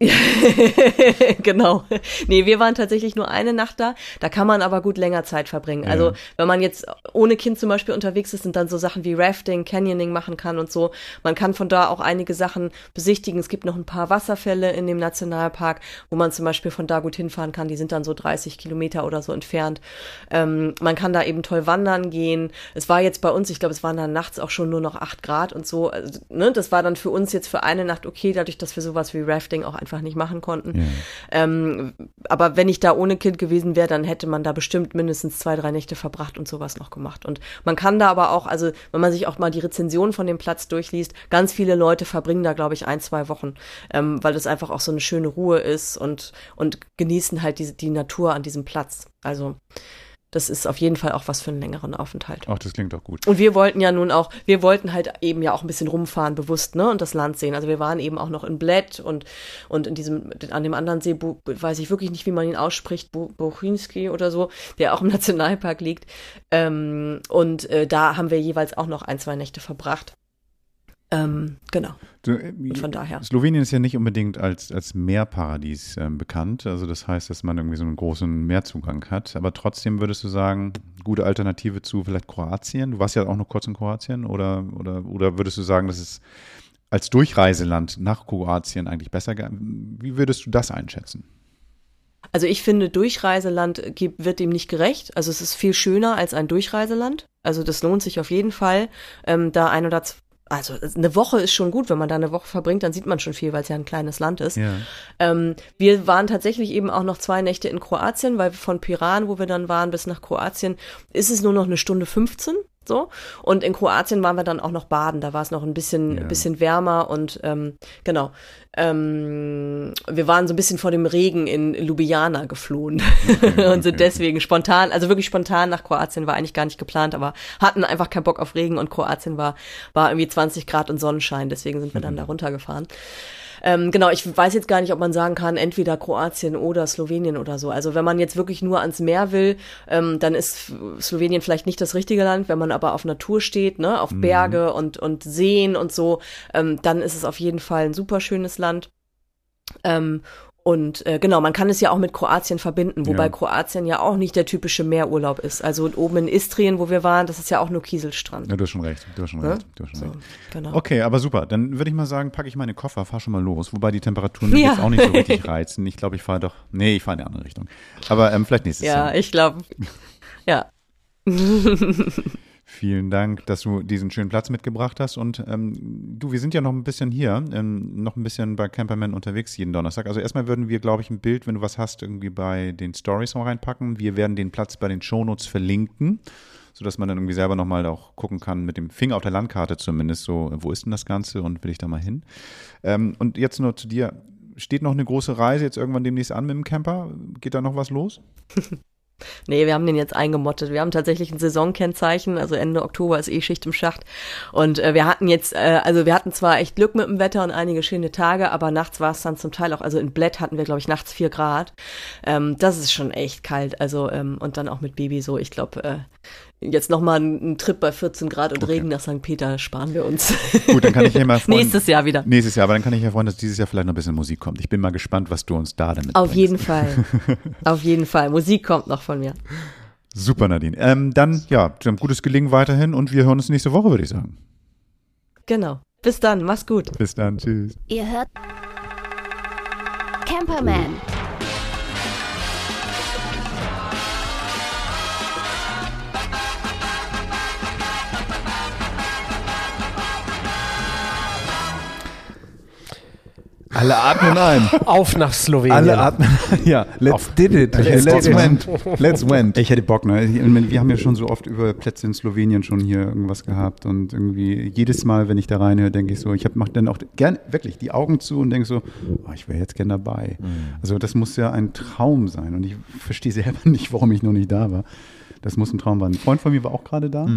[LAUGHS] genau. Nee, wir waren tatsächlich nur eine Nacht da. Da kann man aber gut länger Zeit verbringen. Ja. Also, wenn man jetzt ohne Kind zum Beispiel unterwegs ist, sind dann so Sachen wie Rafting, Canyoning machen kann und so. Man kann von da auch einige Sachen besichtigen. Es gibt noch ein paar Wasserfälle in dem Nationalpark, wo man zum Beispiel von da gut hinfahren kann. Die sind dann so 30 Kilometer oder so entfernt. Ähm, man kann da eben toll wandern gehen. Es war jetzt bei uns, ich glaube, es waren dann nachts auch schon nur noch acht Grad und so. Also, ne, das war dann für uns jetzt für eine Nacht okay, dadurch, dass wir sowas wie Rafting auch einfach nicht machen konnten. Ja. Ähm, aber wenn ich da ohne Kind gewesen wäre, dann hätte man da bestimmt mindestens zwei, drei Nächte verbracht und sowas noch gemacht. Und man kann da aber auch, also wenn man sich auch mal die Rezension von dem Platz durchliest, ganz viele Leute verbringen da, glaube ich, ein, zwei Wochen, ähm, weil das einfach auch so eine schöne Ruhe ist und, und genießen halt diese, die Natur an diesem Platz. Also das ist auf jeden Fall auch was für einen längeren Aufenthalt. Ach, das klingt doch gut. Und wir wollten ja nun auch, wir wollten halt eben ja auch ein bisschen rumfahren, bewusst, ne, und das Land sehen. Also wir waren eben auch noch in Bled und, und in diesem, an dem anderen See, weiß ich wirklich nicht, wie man ihn ausspricht, Bo, Bochinski oder so, der auch im [LAUGHS] Nationalpark liegt. Ähm, und äh, da haben wir jeweils auch noch ein, zwei Nächte verbracht. Ähm, genau. Äh, Und von daher. Slowenien ist ja nicht unbedingt als, als Meerparadies ähm, bekannt. Also das heißt, dass man irgendwie so einen großen Meerzugang hat. Aber trotzdem würdest du sagen, gute Alternative zu vielleicht Kroatien? Du warst ja auch noch kurz in Kroatien. Oder, oder, oder würdest du sagen, dass es als Durchreiseland nach Kroatien eigentlich besser? Wie würdest du das einschätzen? Also ich finde, Durchreiseland gibt, wird dem nicht gerecht. Also es ist viel schöner als ein Durchreiseland. Also das lohnt sich auf jeden Fall, ähm, da ein oder zwei, also eine Woche ist schon gut, wenn man da eine Woche verbringt, dann sieht man schon viel, weil es ja ein kleines Land ist. Ja. Ähm, wir waren tatsächlich eben auch noch zwei Nächte in Kroatien, weil von Piran, wo wir dann waren, bis nach Kroatien, ist es nur noch eine Stunde 15. So. Und in Kroatien waren wir dann auch noch baden. Da war es noch ein bisschen, Ja. bisschen wärmer und ähm, genau. Ähm, wir waren so ein bisschen vor dem Regen in Ljubljana geflohen [LAUGHS] und sind okay. deswegen spontan, also wirklich spontan nach Kroatien war eigentlich gar nicht geplant, aber hatten einfach keinen Bock auf Regen und Kroatien war, war irgendwie 20 Grad und Sonnenschein, deswegen sind wir dann da runtergefahren. Ähm, genau, ich weiß jetzt gar nicht, ob man sagen kann, entweder Kroatien oder Slowenien oder so. Also wenn man jetzt wirklich nur ans Meer will, ähm, dann ist Slowenien vielleicht nicht das richtige Land. Wenn man aber auf Natur steht, ne, auf Berge und, und Seen und so, ähm, dann ist es auf jeden Fall ein super schönes Land. Ähm, und äh, genau, man kann es ja auch mit Kroatien verbinden, wobei Ja. Kroatien ja auch nicht der typische Meerurlaub ist. Also oben in Istrien, wo wir waren, das ist ja auch nur Kieselstrand. Ja, du hast schon recht. Du hast schon Ne? recht. Du hast schon So, recht. genau. Okay, aber super. Dann würde ich mal sagen, packe ich meine Koffer, fahr schon mal los. Wobei die Temperaturen mich Ja. jetzt auch nicht so richtig [LAUGHS] reizen. Ich glaube, ich fahre doch. Nee, ich fahre in die andere Richtung. Aber ähm, vielleicht nächstes Ja, Jahr. ich glaube. Ja. [LAUGHS] Vielen Dank, dass du diesen schönen Platz mitgebracht hast. Und ähm, du, wir sind ja noch ein bisschen hier, ähm, noch ein bisschen bei Camperman unterwegs jeden Donnerstag. Also erstmal würden wir, glaube ich, ein Bild, wenn du was hast, irgendwie bei den Stories noch reinpacken. Wir werden den Platz bei den Shownotes verlinken, sodass man dann irgendwie selber nochmal auch gucken kann, mit dem Finger auf der Landkarte zumindest, so, wo ist denn das Ganze und will ich da mal hin. Ähm, und jetzt nur zu dir. Steht noch eine große Reise jetzt irgendwann demnächst an mit dem Camper? Geht da noch was los? [LAUGHS] Nee, wir haben den jetzt eingemottet. Wir haben tatsächlich ein Saisonkennzeichen, also Ende Oktober ist eh Schicht im Schacht. Und äh, wir hatten jetzt, äh, also wir hatten zwar echt Glück mit dem Wetter und einige schöne Tage, aber nachts war es dann zum Teil auch, also in Bled hatten wir, glaube ich, nachts vier Grad. Ähm, das ist schon echt kalt. Also, ähm, und dann auch mit Baby so, ich glaube, äh, jetzt nochmal einen Trip bei 14 Grad und Okay. Regen nach St. Peter sparen wir uns. Gut, dann kann ich hier [LAUGHS] mal freuen. Nächstes Jahr wieder. Nächstes Jahr, aber dann kann ich ja freuen, dass dieses Jahr vielleicht noch ein bisschen Musik kommt. Ich bin mal gespannt, was du uns da damit Auf bringst. jeden Fall. [LAUGHS] Auf jeden Fall. Musik kommt noch von mir. Super, Nadine. Ähm, dann, ja, gutes Gelingen weiterhin und wir hören uns nächste Woche, würde ich sagen. Genau. Bis dann. Mach's gut. Bis dann, tschüss. Ihr hört Camperman. Alle atmen ein. Auf nach Slowenien. Alle atmen. Ja, let's Auf- did it. Let's Let's, went. Let's went. Ich hätte Bock, ne? Wir haben ja schon so oft über Plätze in Slowenien schon hier irgendwas gehabt und irgendwie jedes Mal, wenn ich da reinhöre, denke ich so, ich mache dann auch gern wirklich die Augen zu und denke so, oh, ich wäre jetzt gern dabei. Also das muss ja ein Traum sein und ich verstehe selber [LAUGHS] nicht, warum ich noch nicht da war. Das muss ein Traum sein. Ein Freund von mir war auch gerade da.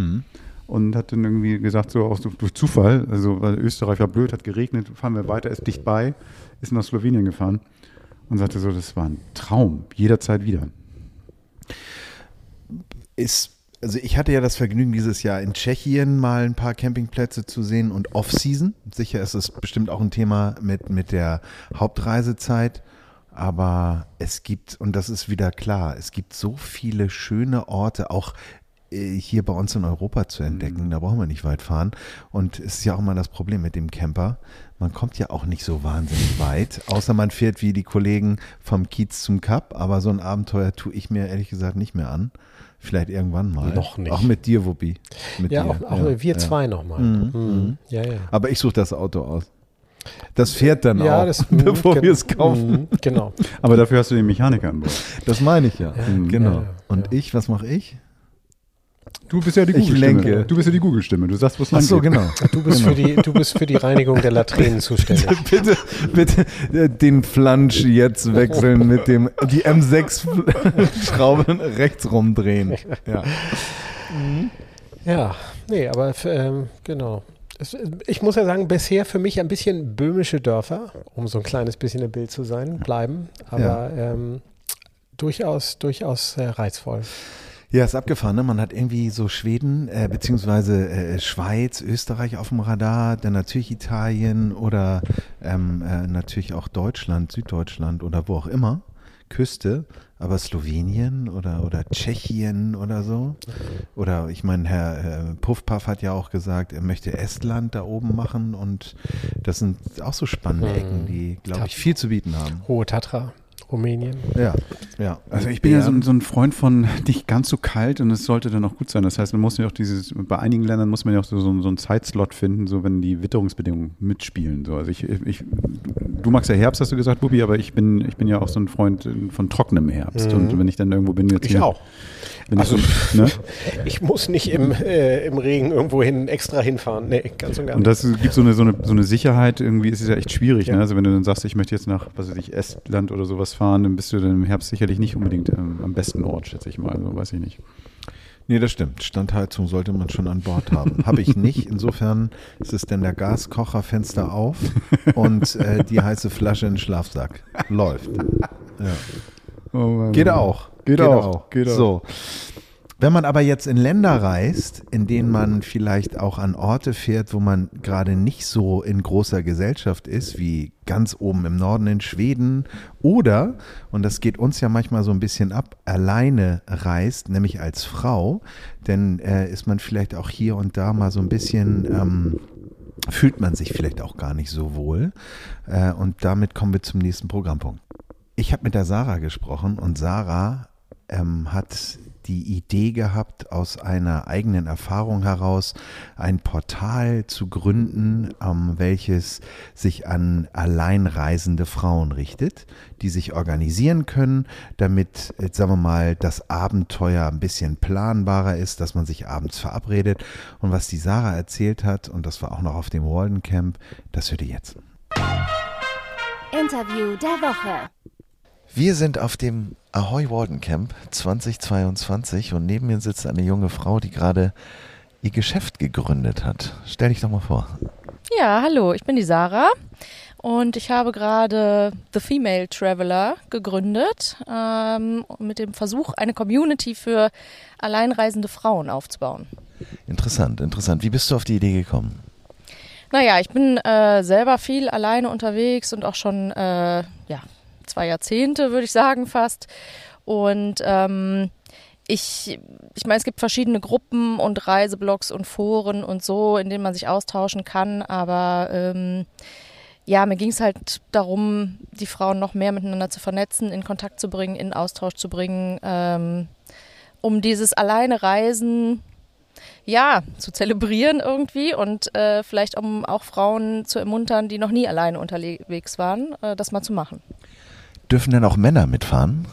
Und hat dann irgendwie gesagt, so auch durch Zufall, also weil Österreich war blöd, hat geregnet, fahren wir weiter, ist dicht bei, ist nach Slowenien gefahren und sagte so, das war ein Traum, jederzeit wieder. Ist also ich hatte ja das Vergnügen, dieses Jahr in Tschechien mal ein paar Campingplätze zu sehen und Off-Season. Sicher ist es bestimmt auch ein Thema mit, mit der Hauptreisezeit. Aber es gibt, und das ist wieder klar, es gibt so viele schöne Orte, auch hier bei uns in Europa zu entdecken. Da brauchen wir nicht weit fahren. Und es ist ja auch immer das Problem mit dem Camper. Man kommt ja auch nicht so wahnsinnig weit, außer man fährt wie die Kollegen vom Kiez zum Kap. Aber so ein Abenteuer tue ich mir ehrlich gesagt nicht mehr an. Vielleicht irgendwann mal. Noch nicht. Auch mit dir, Wuppi. Mit Ja, dir. auch, auch Ja, wir ja. zwei nochmal. Mhm, Mhm. Ja, ja. Aber ich suche das Auto aus. Das fährt dann ja, auch, das, [LAUGHS] bevor wir es kaufen. Mhm, Genau. Aber dafür hast du den Mechaniker an Bord. Das meine ich ja. Mhm. Genau. Ja, ja, Und ich, was mache ich? Du bist ja die Google-Stimme. Du bist ja die Google-Stimme. Du sagst, wo es so, lang geht. genau. Du bist, für die, du bist für die Reinigung der Latrinen zuständig. bitte, bitte äh, den Flansch jetzt wechseln mit dem, die M6-Schrauben rechts rumdrehen. Ja. Ja, nee, aber ähm, genau. Ich muss ja sagen, bisher für mich ein bisschen böhmische Dörfer, um so ein kleines bisschen im Bild zu sein, bleiben. Aber ähm, durchaus, durchaus äh, reizvoll. Ja, ist abgefahren. Ne? Man hat irgendwie so Schweden, äh, beziehungsweise äh, Schweiz, Österreich auf dem Radar, dann natürlich Italien oder ähm, äh, natürlich auch Deutschland, Süddeutschland oder wo auch immer. Küste, aber Slowenien oder, oder Tschechien oder so. Oder ich meine, Herr äh, Puffpaff hat ja auch gesagt, er möchte Estland da oben machen und das sind auch so spannende Hm. Ecken, die, glaube ich, viel zu bieten haben. Hohe Tatra, Rumänien. Ja, ja. Also ich bin ja so, ein- so ein Freund von [LAUGHS] nicht ganz so kalt und es sollte dann auch gut sein. Das heißt, man muss ja auch dieses, bei einigen Ländern muss man ja auch so, so, so einen Zeitslot finden, so wenn die Witterungsbedingungen mitspielen. So. Also ich, ich, du magst ja Herbst, hast du gesagt, Bubi, aber ich bin, ich bin ja auch so ein Freund von trockenem Herbst. Und wenn ich dann irgendwo bin, jetzt Ich hier, auch. Wenn Also- ich so, ne? [LAUGHS] Ich muss nicht im, äh, im Regen irgendwo hin extra hinfahren. Nee, ganz und gar Und nicht. das gibt so eine, so eine, so eine Sicherheit, irgendwie ist es ja echt schwierig. Ja. Ne? Also wenn du dann sagst, ich möchte jetzt nach, was weiß ich, Estland oder sowas fahren, dann bist du dann im Herbst sicherlich nicht unbedingt ähm, am besten Ort, schätze ich mal. Also weiß ich nicht. Nee, das stimmt. Standheizung sollte man schon an Bord haben. Habe ich nicht. Insofern ist es denn der Gaskocher Fenster auf und äh, die heiße Flasche in den Schlafsack. Läuft. Ja. Geht auch. Geht auch. Geht auch. So. Wenn man aber jetzt in Länder reist, in denen man vielleicht auch an Orte fährt, wo man gerade nicht so in großer Gesellschaft ist, wie ganz oben im Norden in Schweden, oder, und das geht uns ja manchmal so ein bisschen ab, alleine reist, nämlich als Frau, dann äh, ist man vielleicht auch hier und da mal so ein bisschen ähm, fühlt man sich vielleicht auch gar nicht so wohl. Äh, und damit kommen wir zum nächsten Programmpunkt. Ich habe mit der Sarah gesprochen und Sarah ähm, hat die Idee gehabt, aus einer eigenen Erfahrung heraus ein Portal zu gründen, ähm, welches sich an alleinreisende Frauen richtet, die sich organisieren können, damit, äh, sagen wir mal, das Abenteuer ein bisschen planbarer ist, dass man sich abends verabredet. Und was die Sarah erzählt hat, und das war auch noch auf dem Walden Camp, das hört ihr jetzt. Interview der Woche. Wir sind auf dem Ahoy Warden Camp 2022 und neben mir sitzt eine junge Frau, die gerade ihr Geschäft gegründet hat. Stell dich doch mal vor. Ja, hallo, ich bin die Sarah und ich habe gerade The Female Traveler gegründet ähm, mit dem Versuch, eine Community für alleinreisende Frauen aufzubauen. Interessant, interessant. Wie bist du auf die Idee gekommen? Naja, ich bin äh, selber viel alleine unterwegs und auch schon äh, ja, zwei Jahrzehnte, würde ich sagen, fast. Und ähm, ich, ich meine, es gibt verschiedene Gruppen und Reiseblogs und Foren und so, in denen man sich austauschen kann, aber ähm, ja, mir ging es halt darum, die Frauen noch mehr miteinander zu vernetzen, in Kontakt zu bringen, in Austausch zu bringen, ähm, um dieses alleine Reisen ja, zu zelebrieren irgendwie und äh, vielleicht um auch Frauen zu ermuntern, die noch nie alleine unterwegs waren, äh, das mal zu machen. Dürfen denn auch Männer mitfahren?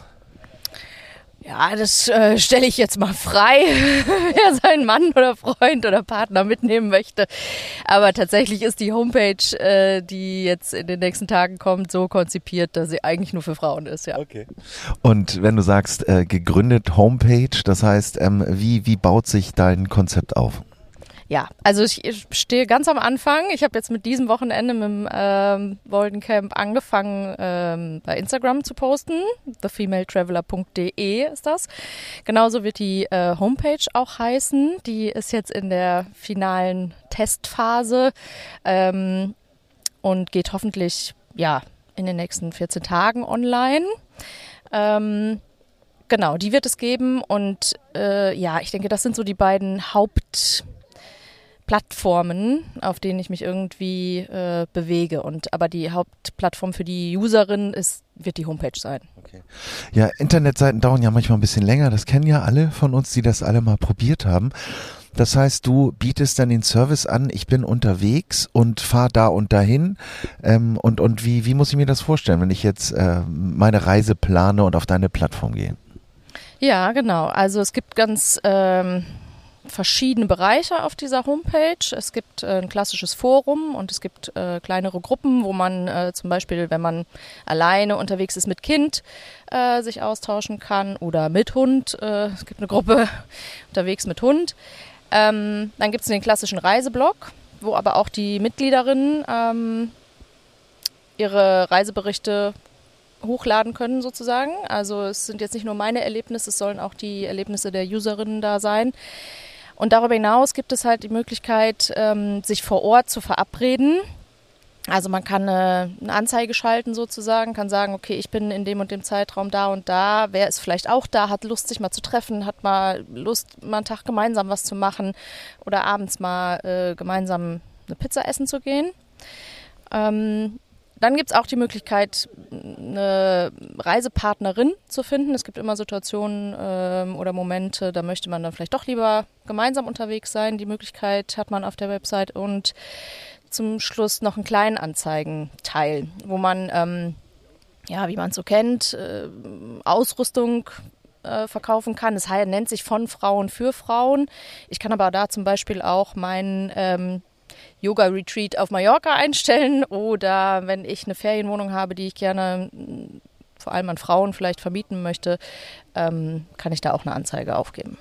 Ja, das äh, stelle ich jetzt mal frei, [LAUGHS] wer seinen Mann oder Freund oder Partner mitnehmen möchte. Aber tatsächlich ist die Homepage, äh, die jetzt in den nächsten Tagen kommt, so konzipiert, dass sie eigentlich nur für Frauen ist, ja. Und wenn du sagst, äh, gegründet Homepage, das heißt, ähm, wie, wie baut sich dein Konzept auf? Ja, also ich, ich stehe ganz am Anfang. Ich habe jetzt mit diesem Wochenende mit dem ähm, Walden Camp angefangen, ähm, bei Instagram zu posten. thefemaletraveler.de ist das. Genauso wird die äh, Homepage auch heißen. Die ist jetzt in der finalen Testphase ähm, und geht hoffentlich ja in den nächsten 14 Tagen online. Ähm, genau, die wird es geben und äh, ja, ich denke, das sind so die beiden Haupt Plattformen, auf denen ich mich irgendwie äh, bewege. Und aber die Hauptplattform für die Userin ist, wird die Homepage sein. Okay. Ja, Internetseiten dauern ja manchmal ein bisschen länger. Das kennen ja alle von uns, die das alle mal probiert haben. Das heißt, du bietest dann den Service an, ich bin unterwegs und fahre da und dahin. Ähm, und und wie, wie muss ich mir das vorstellen, wenn ich jetzt äh, meine Reise plane und auf deine Plattform gehe? Ja, genau. Also es gibt ganz ähm, verschiedene Bereiche auf dieser Homepage. Es gibt äh, ein klassisches Forum und es gibt äh, kleinere Gruppen, wo man äh, zum Beispiel, wenn man alleine unterwegs ist mit Kind, äh, sich austauschen kann oder mit Hund. Äh, es gibt eine Gruppe [LAUGHS] unterwegs mit Hund. Ähm, dann gibt es den klassischen Reiseblog, wo aber auch die Mitgliederinnen ähm, ihre Reiseberichte hochladen können sozusagen. Also es sind jetzt nicht nur meine Erlebnisse, es sollen auch die Erlebnisse der Userinnen da sein. Und darüber hinaus gibt es halt die Möglichkeit, ähm, sich vor Ort zu verabreden. Also man kann eine, eine, Anzeige schalten sozusagen, kann sagen, okay, ich bin in dem und dem Zeitraum da und da. Wer ist vielleicht auch da, hat Lust, sich mal zu treffen, hat mal Lust, mal einen Tag gemeinsam was zu machen oder abends mal äh, gemeinsam eine Pizza essen zu gehen. Ähm, dann gibt es auch die Möglichkeit, eine Reisepartnerin zu finden. Es gibt immer Situationen ähm, oder Momente, da möchte man dann vielleicht doch lieber gemeinsam unterwegs sein. Die Möglichkeit hat man auf der Website und zum Schluss noch einen kleinen Anzeigenteil, wo man, ähm, ja, wie man es so kennt, äh, Ausrüstung äh, verkaufen kann. Es nennt sich von Frauen für Frauen. Ich kann aber da zum Beispiel auch meinen ähm, Yoga-Retreat auf Mallorca einstellen oder wenn ich eine Ferienwohnung habe, die ich gerne mm, vor allem an Frauen vielleicht vermieten möchte, ähm, kann ich da auch eine Anzeige aufgeben.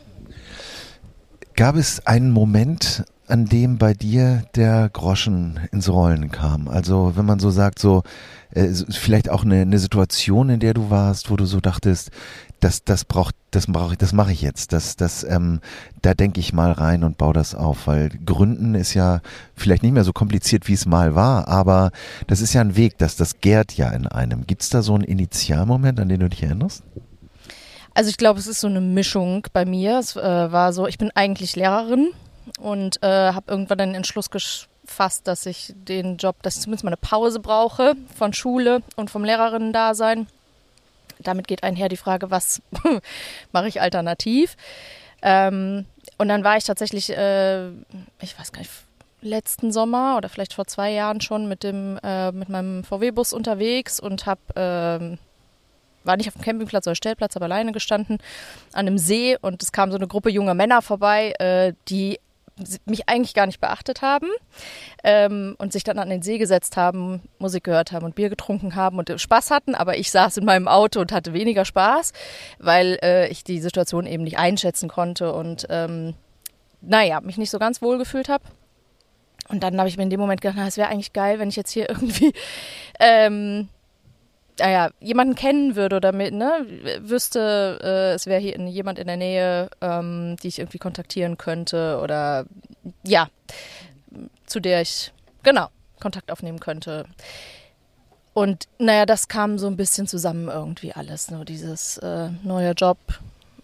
Gab es einen Moment, an dem bei dir der Groschen ins Rollen kam? Also wenn man so sagt, so äh, vielleicht auch eine, eine Situation, in der du warst, wo du so dachtest, das, das braucht, das brauche ich, das mache ich jetzt. Das, das, ähm, da denke ich mal rein und baue das auf, weil Gründen ist ja vielleicht nicht mehr so kompliziert, wie es mal war, aber das ist ja ein Weg, das, das gärt ja in einem. Gibt es da so einen Initialmoment, an den du dich erinnerst? Also ich glaube, es ist so eine Mischung bei mir. Es äh, war so, ich bin eigentlich Lehrerin und äh, habe irgendwann den Entschluss gefasst, dass ich den Job, dass ich zumindest mal eine Pause brauche von Schule und vom Lehrerinnen-Dasein damit geht einher die Frage, was [LAUGHS] mache ich alternativ? Ähm, und dann war ich tatsächlich, äh, ich weiß gar nicht, letzten Sommer oder vielleicht vor zwei Jahren schon mit dem äh, mit meinem VW-Bus unterwegs und habe äh, war nicht auf dem Campingplatz oder Stellplatz, aber alleine gestanden an einem See und es kam so eine Gruppe junger Männer vorbei, äh, die mich eigentlich gar nicht beachtet haben ähm, und sich dann an den See gesetzt haben, Musik gehört haben und Bier getrunken haben und Spaß hatten. Aber ich saß in meinem Auto und hatte weniger Spaß, weil äh, ich die Situation eben nicht einschätzen konnte und ähm, naja, mich nicht so ganz wohl gefühlt habe. Und dann habe ich mir in dem Moment gedacht, es wäre eigentlich geil, wenn ich jetzt hier [LAUGHS] irgendwie ähm, naja, jemanden kennen würde oder mit, ne, wüsste, äh, es wäre hier jemand in der Nähe, ähm, die ich irgendwie kontaktieren könnte oder ja, zu der ich, genau, Kontakt aufnehmen könnte. Und naja, das kam so ein bisschen zusammen irgendwie alles. Nur dieses äh, neue Job,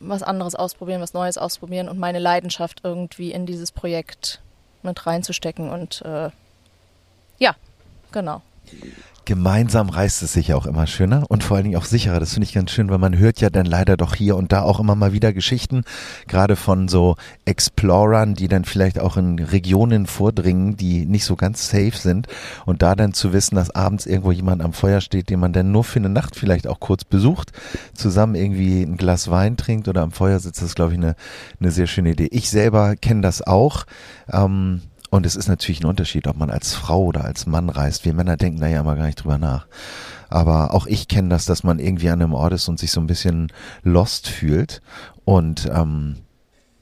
was anderes ausprobieren, was Neues ausprobieren und meine Leidenschaft irgendwie in dieses Projekt mit reinzustecken. Und äh, ja, genau gemeinsam reißt es sich auch immer schöner und vor allen Dingen auch sicherer. Das finde ich ganz schön, weil man hört ja dann leider doch hier und da auch immer mal wieder Geschichten, gerade von so Explorern, die dann vielleicht auch in Regionen vordringen, die nicht so ganz safe sind und da dann zu wissen, dass abends irgendwo jemand am Feuer steht, den man dann nur für eine Nacht vielleicht auch kurz besucht, zusammen irgendwie ein Glas Wein trinkt oder am Feuer sitzt, das ist glaube ich eine, eine sehr schöne Idee. Ich selber kenne das auch. Ähm, und es ist natürlich ein Unterschied, ob man als Frau oder als Mann reist. Wir Männer denken da ja immer gar nicht drüber nach. Aber auch ich kenne das, dass man irgendwie an einem Ort ist und sich so ein bisschen lost fühlt. Und ähm,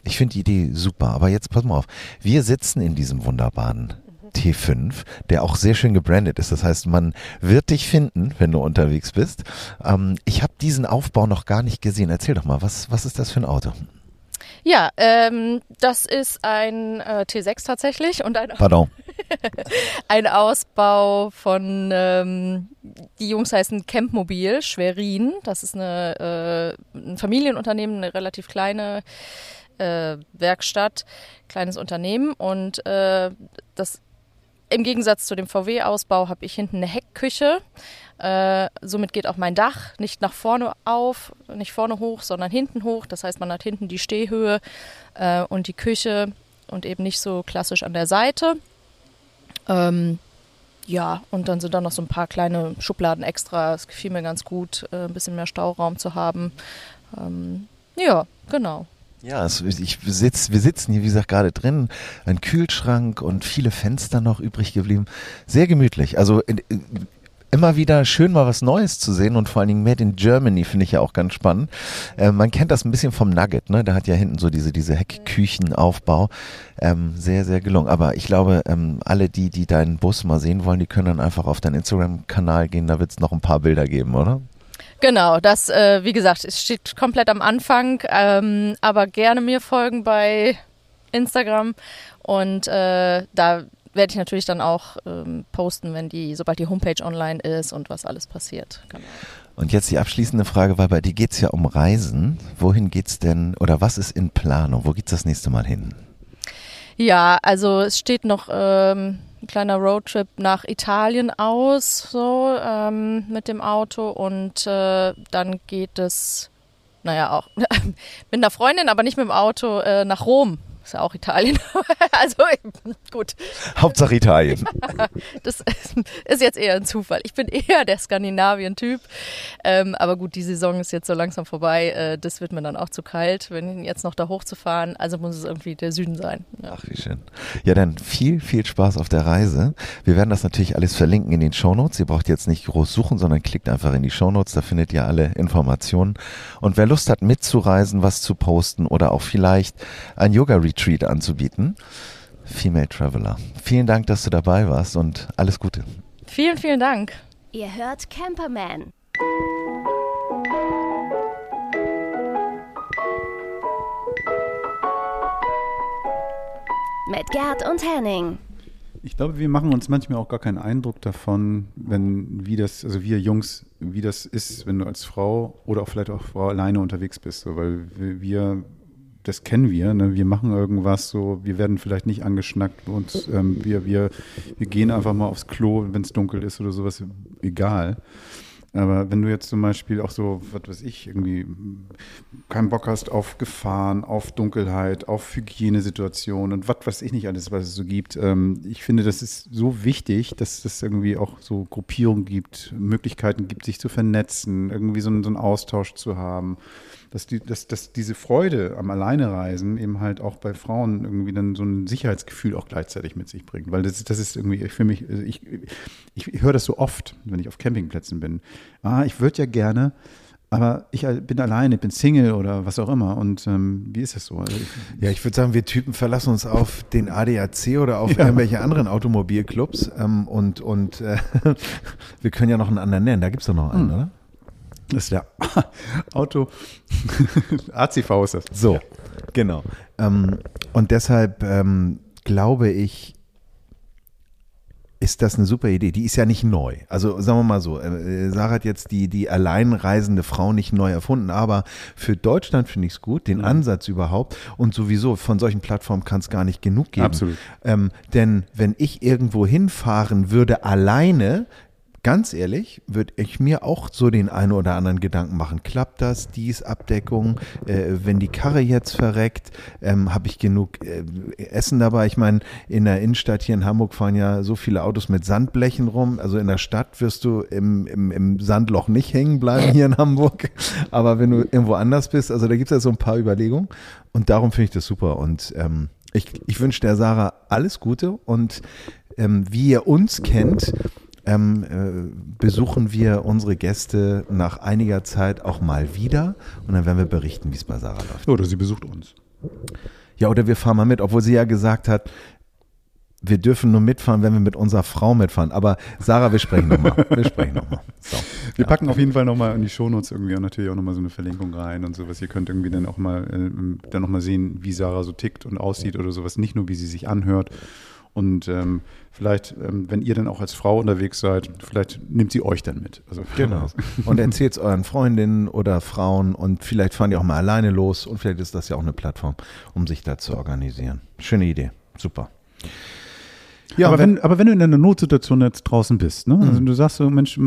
Ich finde die Idee super. Aber jetzt pass mal auf. Wir sitzen in diesem wunderbaren T5, der auch sehr schön gebrandet ist. Das heißt, man wird dich finden, wenn du unterwegs bist. Ähm, ich habe diesen Aufbau noch gar nicht gesehen. Erzähl doch mal, was, was ist das für ein Auto? Ja, ähm, das ist ein äh, T6 tatsächlich und ein, [LAUGHS] Pardon. ein Ausbau von, ähm, die Jungs heißen Campmobil Schwerin. Das ist eine, äh, ein Familienunternehmen, eine relativ kleine äh, Werkstatt, kleines Unternehmen und äh, das im Gegensatz zu dem VW-Ausbau habe ich hinten eine Heckküche. Äh, somit geht auch mein Dach nicht nach vorne auf, nicht vorne hoch, sondern hinten hoch. Das heißt, man hat hinten die Stehhöhe äh, und die Küche und eben nicht so klassisch an der Seite. Ähm, ja, und dann sind da noch so ein paar kleine Schubladen extra. Es gefiel mir ganz gut, äh, ein bisschen mehr Stauraum zu haben. Ähm, ja, genau. Ja, es, ich sitz, wir sitzen hier, wie gesagt, gerade drin. Ein Kühlschrank und viele Fenster noch übrig geblieben. Sehr gemütlich. Also immer wieder schön mal was Neues zu sehen und vor allen Dingen Made in Germany finde ich ja auch ganz spannend. Äh, man kennt das ein bisschen vom Nugget, ne? Der hat ja hinten so diese, diese Heckküchenaufbau. Ähm, sehr, sehr gelungen. Aber ich glaube, ähm, alle die, die deinen Bus mal sehen wollen, die können dann einfach auf deinen Instagram-Kanal gehen. Da wird es noch ein paar Bilder geben, oder? Genau, das, äh, wie gesagt, es steht komplett am Anfang, ähm, aber gerne mir folgen bei Instagram und äh, da werde ich natürlich dann auch ähm, posten, wenn die, sobald die Homepage online ist und was alles passiert. Genau. Und jetzt die abschließende Frage, weil bei dir geht es ja um Reisen. Wohin geht's denn oder was ist in Planung? Wo geht's das nächste Mal hin? Ja, also es steht noch ähm, ein kleiner Roadtrip nach Italien aus, so ähm, mit dem Auto und äh, dann geht es, naja, auch [LAUGHS] mit einer Freundin, aber nicht mit dem Auto, äh, nach Rom. Ist ja auch Italien. [LAUGHS] also gut. Hauptsache Italien. [LAUGHS] das ist jetzt eher ein Zufall. Ich bin eher der Skandinavien-Typ. Ähm, aber gut, die Saison ist jetzt so langsam vorbei. Äh, das wird mir dann auch zu kalt, wenn jetzt noch da hochzufahren. Also muss es irgendwie der Süden sein. Ja. Ach, wie schön. Ja, dann viel, viel Spaß auf der Reise. Wir werden das natürlich alles verlinken in den Shownotes. Ihr braucht jetzt nicht groß suchen, sondern klickt einfach in die Shownotes. Da findet ihr alle Informationen. Und wer Lust hat, mitzureisen, was zu posten oder auch vielleicht ein Yoga-Retreat Retreat anzubieten. Female Traveler. Vielen Dank, dass du dabei warst und alles Gute. Vielen, vielen Dank. Ihr hört Camperman. Mit Gerd und Henning. Ich glaube, wir machen uns manchmal auch gar keinen Eindruck davon, wenn, wie das, also wir Jungs, wie das ist, wenn du als Frau oder auch vielleicht auch Frau alleine unterwegs bist. So, weil wir das kennen wir. Ne? Wir machen irgendwas so, wir werden vielleicht nicht angeschnackt und ähm, wir, wir, wir gehen einfach mal aufs Klo, wenn es dunkel ist oder sowas, egal. Aber wenn du jetzt zum Beispiel auch so, was weiß ich, irgendwie keinen Bock hast auf Gefahren, auf Dunkelheit, auf Hygienesituationen und was weiß ich nicht alles, was es so gibt. Ähm, ich finde, das ist so wichtig, dass es irgendwie auch so Gruppierungen gibt, Möglichkeiten gibt, sich zu vernetzen, irgendwie so, so einen Austausch zu haben dass, die, dass, dass diese Freude am Alleinereisen eben halt auch bei Frauen irgendwie dann so ein Sicherheitsgefühl auch gleichzeitig mit sich bringt. Weil das, das ist irgendwie für mich, also ich, ich, ich höre das so oft, wenn ich auf Campingplätzen bin. Ah, ich würde ja gerne, aber ich bin alleine, ich bin Single oder was auch immer. Und ähm, wie ist das so? Also ich, ja, ich würde sagen, wir Typen verlassen uns auf den ADAC oder auf [LAUGHS] ja. irgendwelche anderen Automobilclubs. Ähm, und und äh, [LAUGHS] wir können ja noch einen anderen nennen. Da gibt es doch noch einen, hm. oder? Das ist der [LAUGHS] Auto. [LAUGHS] ACV ist das. So, ja. genau. Ähm, und deshalb ähm, glaube ich, ist das eine super Idee. Die ist ja nicht neu. Also sagen wir mal so, äh, Sarah hat jetzt die, die alleinreisende Frau nicht neu erfunden, aber für Deutschland finde ich es gut, den mhm. Ansatz überhaupt. Und sowieso von solchen Plattformen kann es gar nicht genug geben. Absolut. Ähm, denn wenn ich irgendwo hinfahren würde alleine, ganz ehrlich, würde ich mir auch so den einen oder anderen Gedanken machen. Klappt das, dies, Abdeckung? Äh, wenn die Karre jetzt verreckt, ähm, habe ich genug äh, Essen dabei? Ich meine, in der Innenstadt hier in Hamburg fahren ja so viele Autos mit Sandblechen rum. Also in der Stadt wirst du im, im, im Sandloch nicht hängen bleiben hier in Hamburg. Aber wenn du irgendwo anders bist, also da gibt es ja so ein paar Überlegungen. Und darum finde ich das super. Und ähm, ich, ich wünsche der Sarah alles Gute und ähm, wie ihr uns kennt, ähm, äh, besuchen wir unsere Gäste nach einiger Zeit auch mal wieder und dann werden wir berichten, wie es bei Sarah läuft. Oder sie besucht uns. Ja, oder wir fahren mal mit, obwohl sie ja gesagt hat, wir dürfen nur mitfahren, wenn wir mit unserer Frau mitfahren. Aber Sarah, wir sprechen nochmal. Wir sprechen nochmal. So. Wir packen auf jeden Fall nochmal in die Shownotes irgendwie und natürlich auch nochmal so eine Verlinkung rein und sowas. Ihr könnt irgendwie dann auch mal, äh, dann noch mal sehen, wie Sarah so tickt und aussieht oder sowas. Nicht nur, wie sie sich anhört. Und ähm, vielleicht, ähm, wenn ihr dann auch als Frau unterwegs seid, vielleicht nimmt sie euch dann mit. Also, [LAUGHS] Genau. Und erzählt es euren Freundinnen oder Frauen und vielleicht fahren die auch mal alleine los und vielleicht ist das ja auch eine Plattform, um sich da zu organisieren. Schöne Idee. Super. Ja, aber wenn, aber wenn du in einer Notsituation jetzt draußen bist, ne? Also du sagst so, Mensch,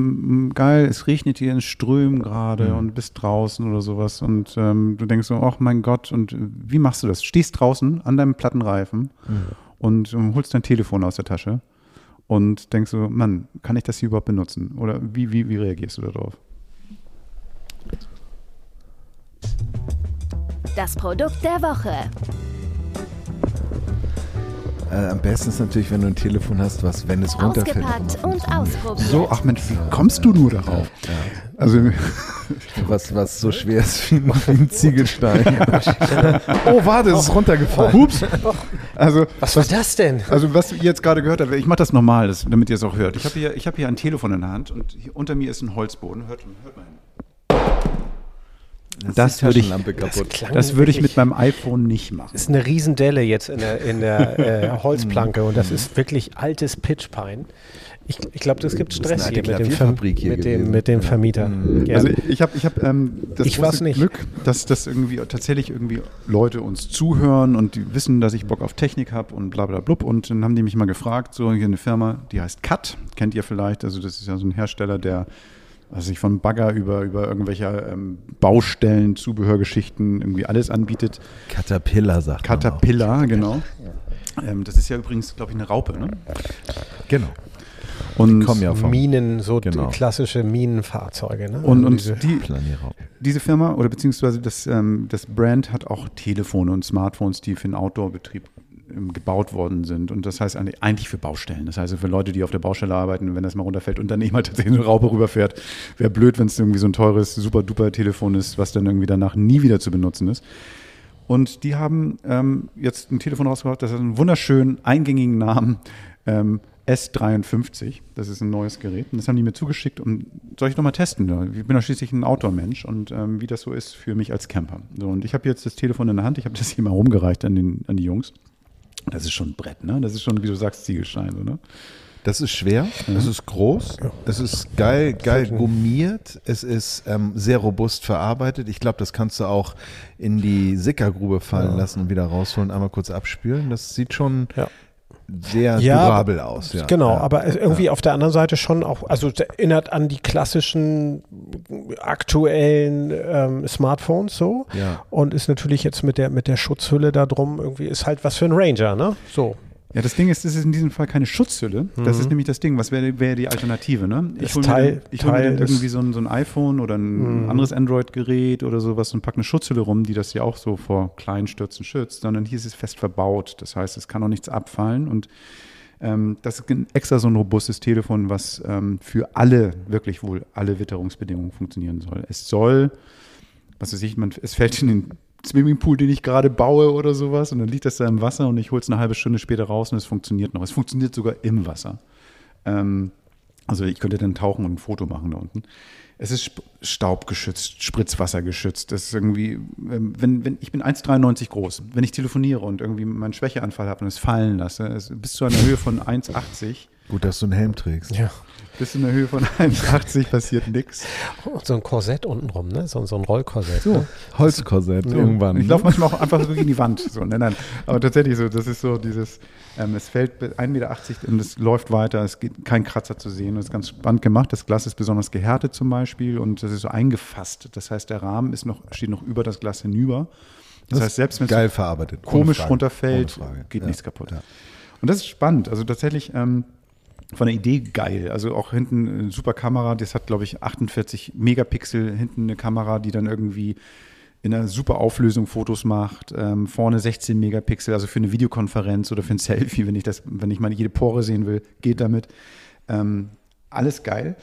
geil, es regnet hier in Strömen gerade und bist draußen oder sowas und ähm, du denkst so, ach mein Gott, und äh, wie machst du das? Stehst draußen an deinem Plattenreifen und ähm, holst dein Telefon aus der Tasche und denkst so, Mann, kann ich das hier überhaupt benutzen? Oder wie, wie, wie reagierst du darauf? Das Produkt der Woche. Äh, am besten ist natürlich, wenn du ein Telefon hast, was, wenn es runterfällt. Ausgepackt und ausprobiert. So, ach Mensch, wie kommst du nur darauf? Also, [LAUGHS] Was, was so schwer ist wie ein, Ziegelstein. [LAUGHS] oh, warte, es ist runtergefallen. Hups. Also, Was war das denn? Also was ihr jetzt gerade gehört habt, ich mache das nochmal, das, damit ihr es auch hört. Ich habe hier, ich hab hier ein Telefon in der Hand und hier unter mir ist ein Holzboden. Hört, hört mal hin. Das die würde ich- klang Das würde ich mit meinem iPhone nicht machen. ist eine Riesendelle jetzt in der, in der äh, [LAUGHS] Holzplanke und das ist wirklich altes Pitchpine. Ich, ich glaube, das gibt Stress hier mit dem, Ver Klavierfabrik hier mit dem, mit dem Ja. Vermieter. Ja. Also ich habe ich hab, ähm, das Ich große nicht. Glück, dass das irgendwie tatsächlich irgendwie Leute uns zuhören und die wissen, dass ich Bock auf Technik habe und bla bla blub. Und dann haben die mich mal gefragt, so hier eine Firma, die heißt Cut, kennt ihr vielleicht, also das ist ja so ein Hersteller, der also sich von Bagger über, über irgendwelche ähm, Baustellen, Zubehörgeschichten irgendwie alles anbietet. Caterpillar sagt man Caterpillar, genau. Ähm, das ist ja übrigens, glaube ich, eine Raupe, ne? auch. Genau. Und, Kommen ja vom Minen, so Genau. klassische Minenfahrzeuge. Ne? und, Also und diese- die, diese Firma oder beziehungsweise das, ähm, das Brand hat auch Telefone und Smartphones, die für den Outdoor-Betrieb ähm, gebaut worden sind. Und das heißt eigentlich- eigentlich für Baustellen. Das heißt für Leute, die auf der Baustelle arbeiten, wenn das mal runterfällt und dann eben halt tatsächlich eine Raupe rüberfährt. Wäre blöd, wenn es irgendwie so ein teures, super duper Telefon ist, was dann irgendwie danach nie wieder zu benutzen ist. Und die haben ähm, jetzt ein Telefon rausgebracht, das hat einen wunderschönen, eingängigen Namen. Ähm, S53, das ist ein neues Gerät. Und das haben die mir zugeschickt und soll ich nochmal testen? Ich bin ja schließlich ein Outdoor-Mensch und ähm, wie das so ist für mich als Camper. So, und ich habe jetzt das Telefon in der Hand, ich habe das hier mal rumgereicht an, den, an die Jungs. Das ist schon ein Brett, ne? Das ist schon, wie du sagst, Ziegelstein, so, ne? Das ist schwer, es ist groß, es ist geil, geil gummiert, es ist ähm, sehr robust verarbeitet. Ich glaube, das kannst du auch in die Sickergrube fallen lassen und wieder rausholen, einmal kurz abspülen. Das sieht schon Ja. Sehr Ja, durabel aus. Ja. Genau, ja. aber irgendwie auf der anderen Seite schon auch, also erinnert an die klassischen aktuellen ähm, Smartphones so und ist natürlich jetzt mit der mit der Schutzhülle da drum irgendwie ist halt was für ein Ranger, ne? So. Ja, das Ding ist, das ist in diesem Fall keine Schutzhülle. Das ist nämlich das Ding. Was wäre wär die Alternative, ne? Ich hole mir, ich hol mir dann irgendwie so ein, so ein iPhone oder ein anderes Android-Gerät oder sowas und packe eine Schutzhülle rum, die das ja auch so vor kleinen Stürzen schützt, sondern hier ist es fest verbaut. Das heißt, es kann auch nichts abfallen und ähm, das ist extra so ein robustes Telefon, was ähm, für alle, wirklich wohl alle Witterungsbedingungen funktionieren soll. Es soll, was weiß ich, man, es fällt in den Swimmingpool, den ich gerade baue oder sowas und dann liegt das da im Wasser und ich hole es eine halbe Stunde später raus und es funktioniert noch. Es funktioniert sogar im Wasser. Ähm, also ich könnte dann tauchen und ein Foto machen da unten. Es ist staubgeschützt, spritzwassergeschützt. Das ist irgendwie, ähm, wenn, wenn, ich bin 1,93 groß. Wenn ich telefoniere und irgendwie meinen Schwächeanfall habe und es fallen lasse, es, bis zu einer Höhe von 1,80, Gut, dass du einen Helm trägst. Ja. bis zu einer Höhe von 1,80 passiert nichts. Und so ein Korsett untenrum, ne? So, so ein Rollkorsett. So. Ne? Holzkorsett irgendwann. Ich ne? laufe manchmal auch einfach so gegen die Wand. So, nein, nein. Aber tatsächlich so, das ist so dieses, ähm, es fällt 1,80 Meter und es läuft weiter, es geht kein Kratzer zu sehen. Das ist ganz spannend gemacht. Das Glas ist besonders gehärtet zum Beispiel und das ist so eingefasst. Das heißt, der Rahmen ist noch, steht noch über das Glas hinüber. Das, heißt, selbst wenn es geil verarbeitet. Ohne komisch Frage. runterfällt, geht Ja. nichts kaputt. Ja. Und das ist spannend. Also tatsächlich ähm, von der Idee geil. Also auch hinten eine super Kamera. Das hat, glaube ich, 48 Megapixel hinten eine Kamera, die dann irgendwie in einer super Auflösung Fotos macht. Ähm, vorne 16 Megapixel, also für eine Videokonferenz oder für ein [LAUGHS] Selfie, wenn ich das, wenn ich mal jede Pore sehen will, geht damit. Ähm, alles geil.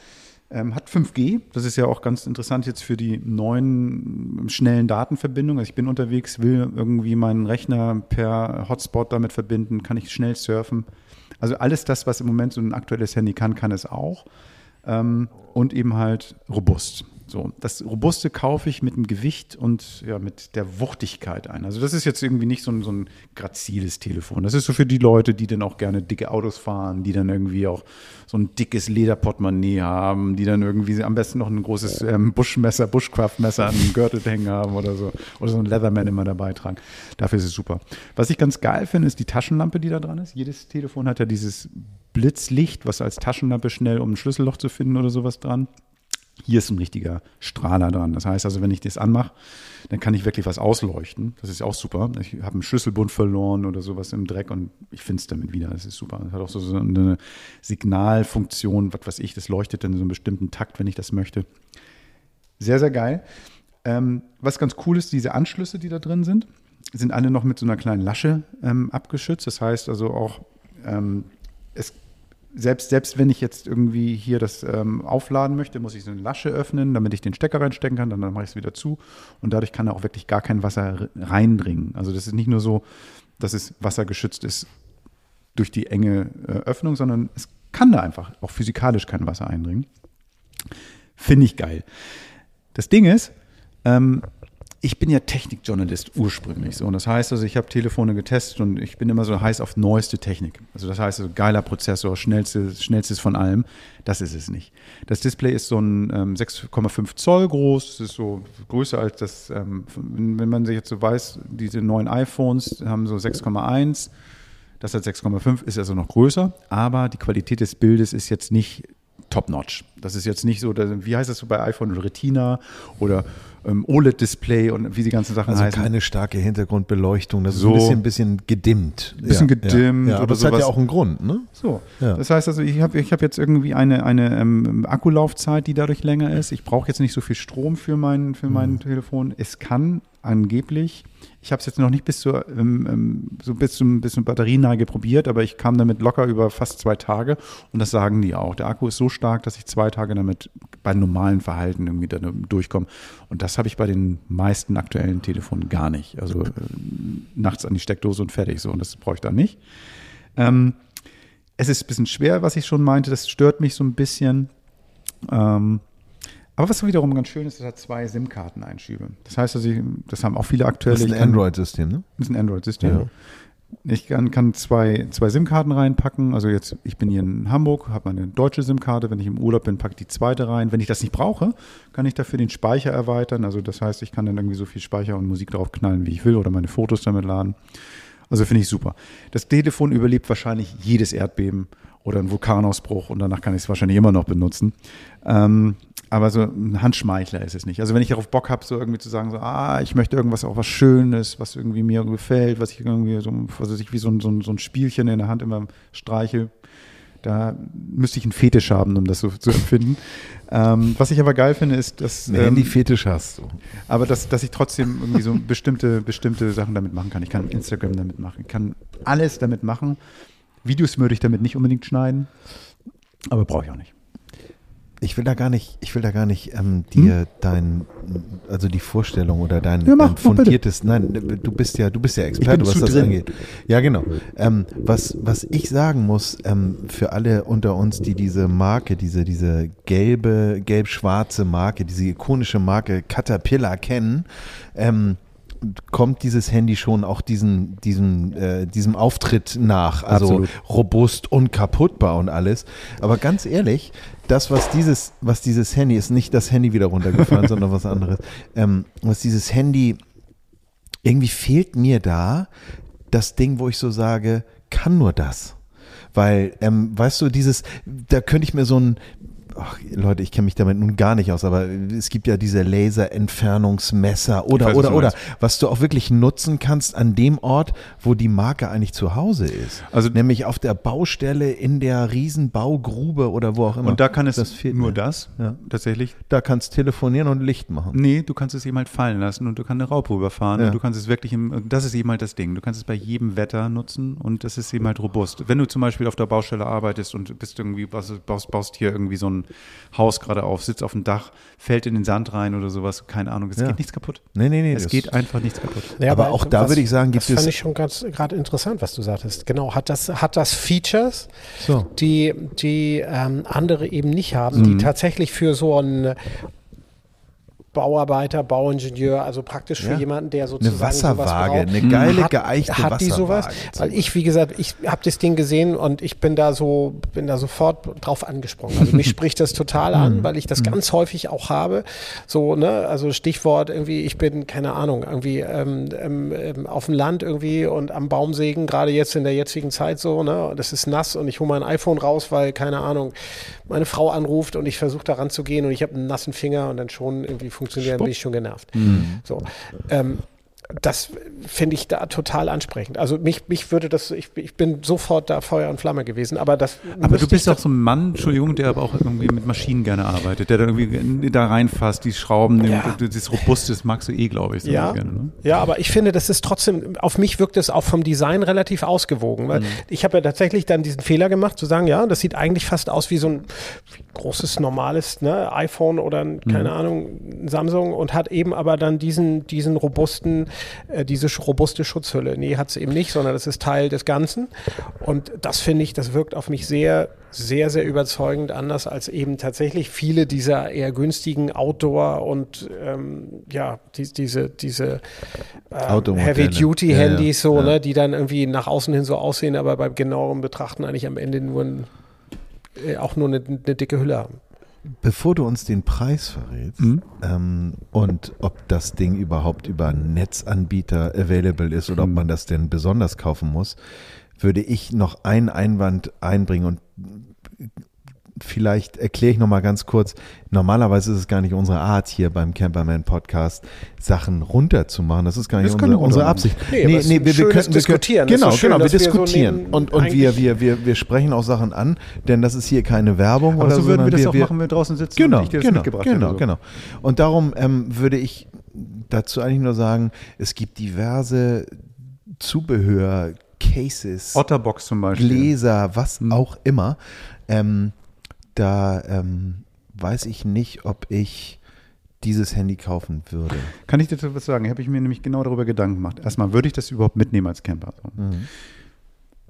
Ähm, hat 5G, das ist ja auch ganz interessant jetzt für die neuen ähm, schnellen Datenverbindungen. Also ich bin unterwegs, will irgendwie meinen Rechner per Hotspot damit verbinden, kann ich schnell surfen. Also alles das, was im Moment so ein aktuelles Handy kann, kann es auch. Ähm, und eben halt robust. So, das Robuste kaufe ich mit dem Gewicht und ja, mit der Wuchtigkeit ein. Also das ist jetzt irgendwie nicht so ein, so ein graziles Telefon. Das ist so für die Leute, die dann auch gerne dicke Autos fahren, die dann irgendwie auch so ein dickes Lederportemonnaie haben, die dann irgendwie am besten noch ein großes ähm, Buschmesser, Bushcraft-Messer an den Gürtel hängen haben oder so. Oder so ein Leatherman immer dabei tragen. Dafür ist es super. Was ich ganz geil finde, ist die Taschenlampe, die da dran ist. Jedes Telefon hat ja dieses Blitzlicht, was als Taschenlampe schnell, um ein Schlüsselloch zu finden oder sowas dran. Hier ist ein richtiger Strahler dran. Das heißt also, wenn ich das anmache, dann kann ich wirklich was ausleuchten. Das ist auch super. Ich habe einen Schlüsselbund verloren oder sowas im Dreck und ich finde es damit wieder. Das ist super. Das hat auch so, so eine Signalfunktion, was weiß ich, das leuchtet dann in so einem bestimmten Takt, wenn ich das möchte. Sehr, sehr geil. Ähm, was ganz cool ist, diese Anschlüsse, die da drin sind, sind alle noch mit so einer kleinen Lasche ähm, abgeschützt. Das heißt also auch, ähm, es selbst, selbst wenn ich jetzt irgendwie hier das ähm, aufladen möchte, muss ich so eine Lasche öffnen, damit ich den Stecker reinstecken kann, dann, dann mache ich es wieder zu und dadurch kann da auch wirklich gar kein Wasser reindringen. Also das ist nicht nur so, dass es wassergeschützt ist durch die enge äh, Öffnung, sondern es kann da einfach auch physikalisch kein Wasser eindringen. Finde ich geil. Das Ding ist, ähm, ich bin ja Technikjournalist ursprünglich so. Und das heißt also, ich habe Telefone getestet und ich bin immer so heiß auf neueste Technik. Also das heißt also, geiler Prozessor, schnellstes, schnellstes von allem. Das ist es nicht. Das Display ist so ein ähm, 6,5 Zoll groß. Es ist so größer als das, ähm, wenn man sich jetzt so weiß, diese neuen iPhones haben so 6,1. Das hat 6,5, ist also noch größer. Aber die Qualität des Bildes ist jetzt nicht top-notch. Das ist jetzt nicht so, wie heißt das so bei iPhone, Retina oder ähm, OLED-Display und wie die ganzen Sachen also heißen. Also keine starke Hintergrundbeleuchtung, das so. ist ein bisschen, bisschen gedimmt. Ein bisschen ja, gedimmt. Ja, ja, aber das sowas. hat ja auch einen Grund, ne? So. Das heißt also, ich habe ich hab jetzt irgendwie eine, eine ähm, Akkulaufzeit, die dadurch länger ist. Ich brauche jetzt nicht so viel Strom für mein, für mein mhm. Telefon. Es kann angeblich ich habe es jetzt noch nicht bis zur, ähm, ähm, so bis zum, bis zum Batterieneige probiert, aber ich kam damit locker über fast zwei Tage und das sagen die auch. Der Akku ist so stark, dass ich zwei Tage damit bei normalen Verhalten irgendwie dann durchkomme. Und das habe ich bei den meisten aktuellen Telefonen gar nicht. Also äh, nachts an die Steckdose und fertig so. Und das brauche ich da nicht. Ähm, es ist ein bisschen schwer, was ich schon meinte. Das stört mich so ein bisschen. Ähm, aber was wiederum ganz schön ist, es hat zwei SIM-Karten-Einschübe. Das heißt, also ich, das haben auch viele aktuelle. Das ist ein Android-System, ne? Das ist ein Android-System. Ja. Ich kann, kann zwei, zwei SIM-Karten reinpacken. Also jetzt, ich bin hier in Hamburg, habe meine deutsche SIM-Karte. Wenn ich im Urlaub bin, packe ich die zweite rein. Wenn ich das nicht brauche, kann ich dafür den Speicher erweitern. Also das heißt, ich kann dann irgendwie so viel Speicher und Musik drauf knallen, wie ich will oder meine Fotos damit laden. Also finde ich super. Das Telefon überlebt wahrscheinlich jedes Erdbeben oder einen Vulkanausbruch und danach kann ich es wahrscheinlich immer noch benutzen. Ähm, aber so ein Handschmeichler ist es nicht. Also wenn ich darauf Bock habe, so irgendwie zu sagen, so, ah, ich möchte irgendwas auch was Schönes, was irgendwie mir gefällt, was ich irgendwie so, was ich wie so ein, so, ein, so ein Spielchen in der Hand immer streiche, da müsste ich einen Fetisch haben, um das so zu [LAUGHS] empfinden. ähm, was ich aber geil finde, ist, dass. Ein ähm, Handy-Fetisch hast du. Aber dass, dass ich trotzdem irgendwie so bestimmte, bestimmte Sachen damit machen kann. Ich kann Instagram damit machen, ich kann alles damit machen. Videos würde ich damit nicht unbedingt schneiden, aber brauche ich auch nicht ich will da gar nicht, ich will da gar nicht ähm, dir hm? dein, also die Vorstellung oder dein, ja, mach, dein fundiertes, nein, du bist ja, du bist ja Experte, was das drin. angeht. Ja, genau. Ähm, was, was ich sagen muss, ähm, für alle unter uns, die diese Marke, diese, diese gelbe, gelb-schwarze Marke, diese ikonische Marke Caterpillar kennen, ähm, kommt dieses Handy schon auch diesen, diesem, äh, diesem Auftritt nach. Also Absolut. robust, unkaputtbar und alles. Aber ganz ehrlich, das, was dieses, was dieses Handy ist, nicht das Handy wieder runtergefahren, [LAUGHS] sondern was anderes. Ähm, was dieses Handy, irgendwie fehlt mir da das Ding, wo ich so sage, kann nur das. Weil, ähm, weißt du, dieses, da könnte ich mir so ein, ach, Leute, ich kenne mich damit nun gar nicht aus, aber es gibt ja diese Laserentfernungsmesser oder, weiß, oder, oder, was du auch wirklich nutzen kannst an dem Ort, wo die Marke eigentlich zu Hause ist. Also, nämlich auf der Baustelle, in der Riesenbaugrube oder wo auch immer. Und da kann es das nur mir. das, ja. tatsächlich. Da kannst telefonieren und Licht machen. Nee, du kannst es eben halt fallen lassen und du kannst eine Raupe rüberfahren ja. und du kannst es wirklich, im, das ist eben halt das Ding, du kannst es bei jedem Wetter nutzen und das ist eben halt robust. Wenn du zum Beispiel auf der Baustelle arbeitest und bist irgendwie, baust, baust hier irgendwie so ein Haus gerade auf, sitzt auf dem Dach, fällt in den Sand rein oder sowas, keine Ahnung, es Ja. geht nichts kaputt. Nee, nee, nee. Es das- geht einfach nichts kaputt. Ja, Aber auch da was- würde ich sagen, gibt das es- fand ich schon ganz gerade interessant, was du sagtest. Genau, hat das, hat das Features, So. die, die ähm, andere eben nicht haben, die tatsächlich für so einen Bauarbeiter, Bauingenieur, also praktisch für Ja. jemanden, der Eine sozusagen sowas Wasserwaage, braucht, eine geile, hat, geeichte hat die sowas? Weil ich, wie gesagt, ich habe das Ding gesehen und ich bin da so, bin da sofort drauf angesprungen. Also mich [LAUGHS] spricht das total Mhm. an, weil ich das ganz häufig auch habe. So, ne, also Stichwort irgendwie, ich bin, keine Ahnung, irgendwie ähm, ähm, ähm, auf dem Land irgendwie und am Baumsägen, gerade jetzt in der jetzigen Zeit so, ne, und es ist nass und ich hole mein iPhone raus, weil, keine Ahnung, meine Frau anruft und ich versuche daran zu gehen und ich habe einen nassen Finger und dann schon irgendwie funktioniert, dann bin ich schon genervt. So, ähm, das finde ich da total ansprechend. Also mich, mich würde das, ich, ich bin sofort da Feuer und Flamme gewesen, aber das. Aber du bist auch so ein Mann, Entschuldigung, der aber auch irgendwie mit Maschinen gerne arbeitet, der da irgendwie da reinfasst, die Schrauben, Ja. das Robuste, das magst du eh, glaube ich, so Ja, gerne. Ne? ja, aber ich finde, das ist trotzdem, auf mich wirkt es auch vom Design relativ ausgewogen, Mhm. weil ich habe ja tatsächlich dann diesen Fehler gemacht, zu sagen, ja, das sieht eigentlich fast aus wie so ein großes, normales ne, iPhone oder ein, Mhm. keine Ahnung, Samsung und hat eben aber dann diesen, diesen robusten, äh, diese robuste Schutzhülle. Nee, hat es eben nicht, sondern das ist Teil des Ganzen. Und das finde ich, das wirkt auf mich sehr, sehr, sehr überzeugend anders als eben tatsächlich viele dieser eher günstigen Outdoor- und ähm, ja, die, diese, diese Automodelle. Heavy-Duty-Handys Ja, ja, so, ja. ne, die dann irgendwie nach außen hin so aussehen, aber beim genaueren Betrachten eigentlich am Ende nur ein, äh, auch nur eine, eine dicke Hülle haben. Bevor du uns den Preis verrätst Mhm. ähm, und ob das Ding überhaupt über einen Netzanbieter available ist oder ob Mhm. man das denn besonders kaufen muss, würde ich noch einen Einwand einbringen und vielleicht erkläre ich noch mal ganz kurz. Normalerweise ist es gar nicht unsere Art hier beim Camperman Podcast Sachen runterzumachen. Das ist gar nicht können unsere, wir unsere. Absicht. Nee, aber es ist ein schönes Diskutieren. Genau, so schön, genau. Wir dass wir so diskutieren und und wir wir wir wir sprechen auch Sachen an, denn das ist hier keine Werbung Aber oder so würden wir das auch wir, machen, wenn wir draußen sitzen Genau, und ich dir das genau, mitgebracht genau, hätte. so. genau. Und darum ähm, würde ich dazu eigentlich nur sagen, es gibt diverse Zubehör, Cases, Otterbox zum Beispiel. Gläser, was Hm. auch immer. Ähm, da ähm, weiß ich nicht, ob ich dieses Handy kaufen würde. Kann ich dir dazu was sagen? Habe ich mir nämlich genau darüber Gedanken gemacht. Erstmal, würde ich das überhaupt mitnehmen als Camper? So. Mhm.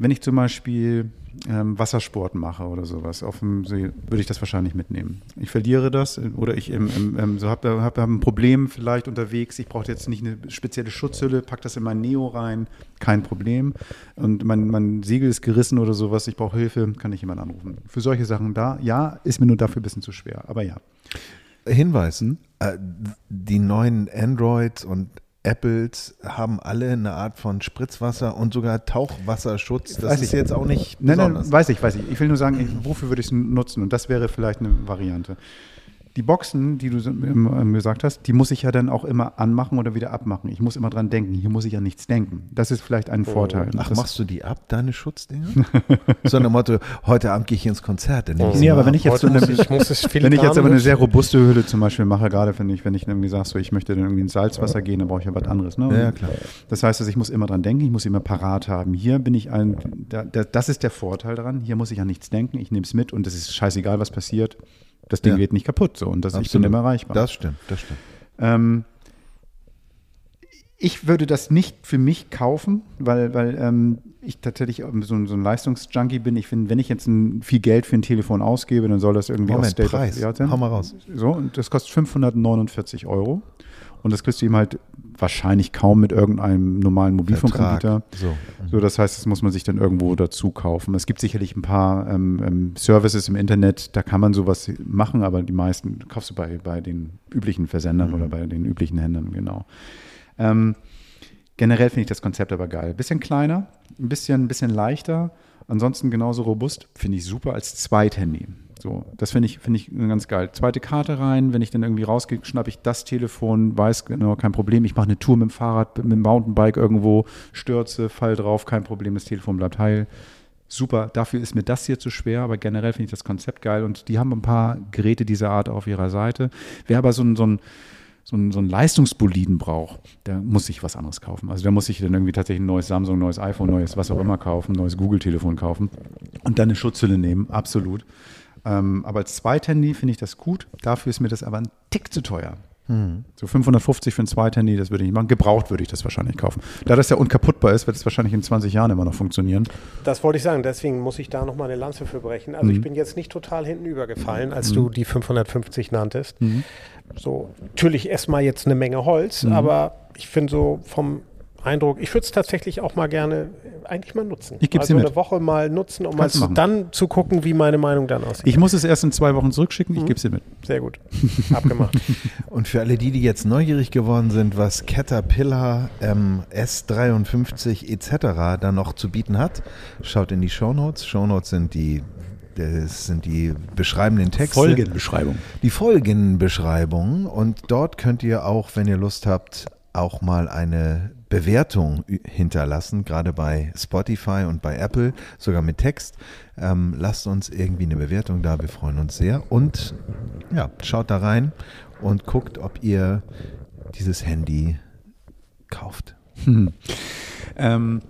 Wenn ich zum Beispiel ähm, Wassersport mache oder sowas auf dem See, würde ich das wahrscheinlich mitnehmen. Ich verliere das oder ich ähm, ähm, ähm, so habe hab, hab ein Problem vielleicht unterwegs. Ich brauche jetzt nicht eine spezielle Schutzhülle, pack das in mein Neo rein, kein Problem. Und mein, mein Segel ist gerissen oder sowas, ich brauche Hilfe, kann ich jemanden anrufen. Für solche Sachen da, ja, ist mir nur dafür ein bisschen zu schwer, aber ja. Hinweis, Hm? äh, die neuen Androids und Apples haben alle eine Art von Spritzwasser und sogar Tauchwasserschutz. Das Weiß ist ich. jetzt auch nicht Nein, besonders. nein, weiß ich, weiß ich. Ich will nur sagen, wofür würde ich es nutzen? Und das wäre vielleicht eine Variante. Die Boxen, die du ähm, gesagt hast, die muss ich ja dann auch immer anmachen oder wieder abmachen. Ich muss immer dran denken. Hier muss ich an nichts denken. Das ist vielleicht ein Vorteil. Ach, das, machst du die ab, deine Schutzdinger? [LAUGHS] so dem Motto, heute Abend gehe ich ins Konzert. Dann nehme ich sie Nee, aber wenn ich jetzt, so eine, ich, es wenn ich jetzt aber eine sehr robuste Hülle zum Beispiel mache, gerade wenn ich, wenn ich irgendwie sage, so, ich möchte dann irgendwie ins Salzwasser gehen, dann brauche ich ja was anderes. Ne? Ja, klar. Das heißt, dass ich muss immer dran denken, ich muss immer parat haben. Hier bin ich ein, da, da, das ist der Vorteil dran. Hier muss ich an nichts denken. Ich nehme es mit und es ist scheißegal, was passiert. Das Ding Ja. geht nicht kaputt. So und das, ich bin immer erreichbar. Das stimmt, das stimmt. Ähm, ich würde das nicht für mich kaufen, weil, weil ähm, ich tatsächlich so, ein- so ein Leistungsjunkie bin. Ich finde, wenn ich jetzt ein, viel Geld für ein Telefon ausgebe, dann soll das irgendwie Moment, aus State Preis. of sein. Hau mal raus. So, und das kostet 549 Euro. Und das kriegst du ihm halt wahrscheinlich kaum mit irgendeinem normalen Mobilfunkanbieter. So. So, das heißt, das muss man sich dann irgendwo dazu kaufen. Es gibt sicherlich ein paar ähm, ähm, Services im Internet, da kann man sowas machen, aber die meisten kaufst du bei, bei den üblichen Versendern Mhm. oder bei den üblichen Händlern, genau. Ähm, generell finde ich das Konzept aber geil. Bisschen kleiner, ein bisschen, ein bisschen leichter, ansonsten genauso robust, finde ich super als Zweithandy. So, das finde ich, finde ich ganz geil. Zweite Karte rein, wenn ich dann irgendwie rausgehe, schnappe ich das Telefon, weiß genau, kein Problem. Ich mache eine Tour mit dem Fahrrad, mit dem Mountainbike irgendwo, stürze, fall drauf, kein Problem, das Telefon bleibt heil. Super, dafür ist mir das hier zu schwer, aber generell finde ich das Konzept geil und die haben ein paar Geräte dieser Art auf ihrer Seite. Wer aber so ein, so ein so einen, so einen Leistungsboliden braucht, der muss sich was anderes kaufen. Also der muss sich dann irgendwie tatsächlich ein neues Samsung, neues iPhone, neues was auch immer kaufen, neues Google-Telefon kaufen und dann eine Schutzhülle nehmen, absolut. Ähm, aber als Zweithandy finde ich das gut. Dafür ist mir das aber ein Tick zu teuer. So 550 für ein Zweithandy, das würde ich nicht machen. Gebraucht würde ich das wahrscheinlich kaufen. Da das ja unkaputtbar ist, wird es wahrscheinlich in 20 Jahren immer noch funktionieren. Das wollte ich sagen, deswegen muss ich da nochmal eine Lanze für brechen. Also ich bin jetzt nicht total hinten übergefallen, als du die 550 nanntest. So, natürlich erstmal jetzt eine Menge Holz, aber ich finde so vom Eindruck, ich würde es tatsächlich auch mal gerne äh, eigentlich mal nutzen. Ich geb's also eine Woche mal nutzen, um mal Kannst zu, dann zu gucken, wie meine Meinung dann aussieht. Ich muss es erst in zwei Wochen zurückschicken, ich gebe es dir mit. Sehr gut. [LAUGHS] Abgemacht. Und für alle die, die jetzt neugierig geworden sind, was Caterpillar ähm, S53 etc. da noch zu bieten hat, schaut in die Shownotes. Shownotes sind die, das sind die beschreibenden Texte. Folgenbeschreibung. Die Folgenbeschreibung. Und dort könnt ihr auch, wenn ihr Lust habt, auch mal eine Bewertung hinterlassen, gerade bei Spotify und bei Apple, sogar mit Text. Ähm, lasst uns irgendwie eine Bewertung da, wir freuen uns sehr. Und ja, schaut da rein und guckt, ob ihr dieses Handy kauft. Ähm,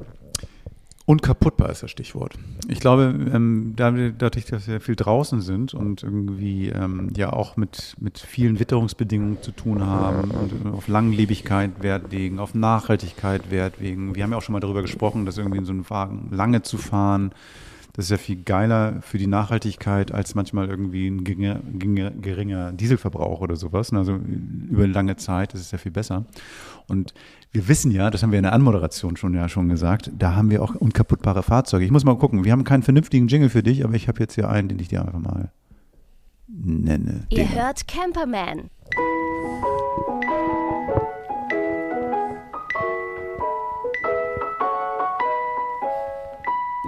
unkaputtbar ist das Stichwort. Ich glaube, ähm, dadurch, dass wir viel draußen sind und irgendwie ähm, ja auch mit, mit vielen Witterungsbedingungen zu tun haben und auf Langlebigkeit Wert legen, auf Nachhaltigkeit Wert legen. Wir haben ja auch schon mal darüber gesprochen, dass irgendwie in so einem Wagen lange zu fahren, das ist ja viel geiler für die Nachhaltigkeit als manchmal irgendwie ein geringer, geringer, geringer Dieselverbrauch oder sowas. Also über lange Zeit ist es ja viel besser. Und wir wissen ja, das haben wir in der Anmoderation schon ja schon gesagt, da haben wir auch unkaputtbare Fahrzeuge. Ich muss mal gucken, wir haben keinen vernünftigen Jingle für dich, aber ich habe jetzt hier einen, den ich dir einfach mal nenne. Ihr Den- hört Camperman.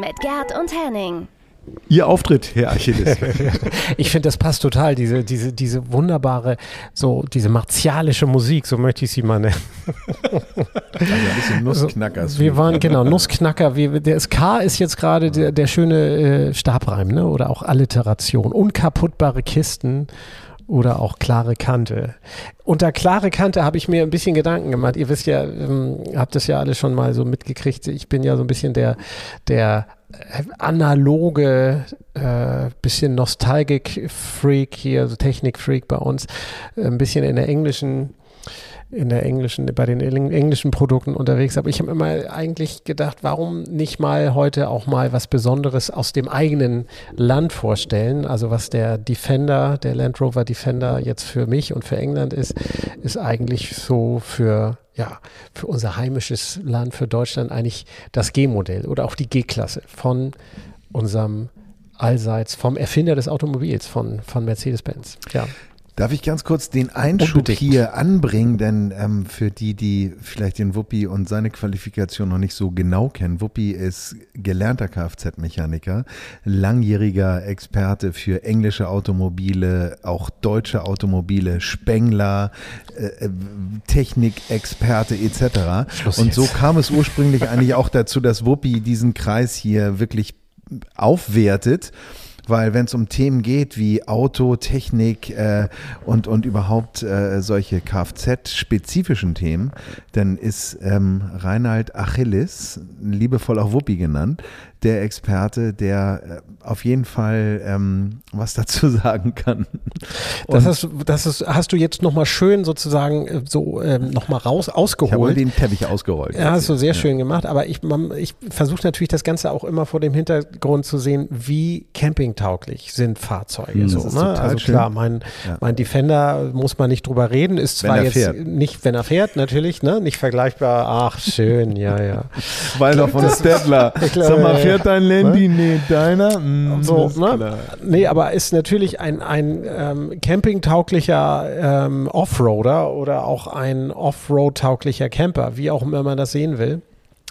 Mit Gerd und Henning. Ihr Auftritt, Herr Achilles. [LAUGHS] Ich finde, das passt total, diese, diese, diese wunderbare, so diese martialische Musik, so möchte ich sie mal nennen. Also ein bisschen Nussknackers. Wir waren, genau, Nussknacker. Wir, der SK ist jetzt gerade der, der schöne äh, Stabreim, ne? oder auch Alliteration. Unkaputtbare Kisten oder auch klare Kante. Unter klare Kante habe ich mir ein bisschen Gedanken gemacht. Ihr wisst ja, ähm, habt das ja alle schon mal so mitgekriegt. Ich bin ja so ein bisschen der, der äh, analoge, äh, bisschen Nostalgik-Freak hier, so Technik-Freak bei uns. Äh, Ein bisschen in der englischen in der englischen, bei den eng- englischen Produkten unterwegs. Aber ich habe immer eigentlich gedacht, warum nicht mal heute auch mal was Besonderes aus dem eigenen Land vorstellen? Also was der Defender, der Land Rover Defender jetzt für mich und für England ist, ist eigentlich so für ja, für unser heimisches Land, für Deutschland eigentlich das G-Modell oder auch die G-Klasse von unserem allseits vom Erfinder des Automobils, von, von Mercedes-Benz. Ja. Darf ich ganz kurz den Einschub Unbedingt. hier anbringen, denn ähm, für die, die vielleicht den Wuppi und seine Qualifikation noch nicht so genau kennen, Wuppi ist gelernter Kfz-Mechaniker, langjähriger Experte für englische Automobile, auch deutsche Automobile, Spengler, äh, äh, Technikexperte etc. Schluss und jetzt. so kam es ursprünglich eigentlich auch dazu, dass Wuppi diesen Kreis hier wirklich aufwertet. Weil wenn es um Themen geht wie Auto, Technik äh, und, und überhaupt äh, solche Kfz-spezifischen Themen, dann ist ähm, Reinhard Achilles, liebevoll auch Wuppi genannt, der Experte, der äh, auf jeden Fall ähm, was dazu [LAUGHS] sagen kann. Das, hast, das ist, hast du jetzt nochmal schön sozusagen äh, so ähm, nochmal raus ich habe ausgeholt. den Teppich ausgerollt. Ja, hast du sehr hier. schön gemacht, aber ich, man- ich versuche natürlich das Ganze auch immer vor dem Hintergrund zu sehen, wie campingtauglich sind Fahrzeuge. Mhm, so, ist ne? Also schön. klar, mein, Ja. mein Defender muss man nicht drüber reden, ist zwar jetzt fährt. nicht, wenn er fährt, natürlich, ne? nicht vergleichbar. Ach, schön, ja, ja. Waldorf von Stettler. [LAUGHS] Ich glaube, Sag mal, ja, fährt dein Landy? Nee, deiner? Mm, So, ist ne? klar. Nee, aber ist natürlich ein, ein ähm, campingtauglicher ähm, Offroader oder auch ein Offroad-tauglicher Camper, wie auch immer man das sehen will.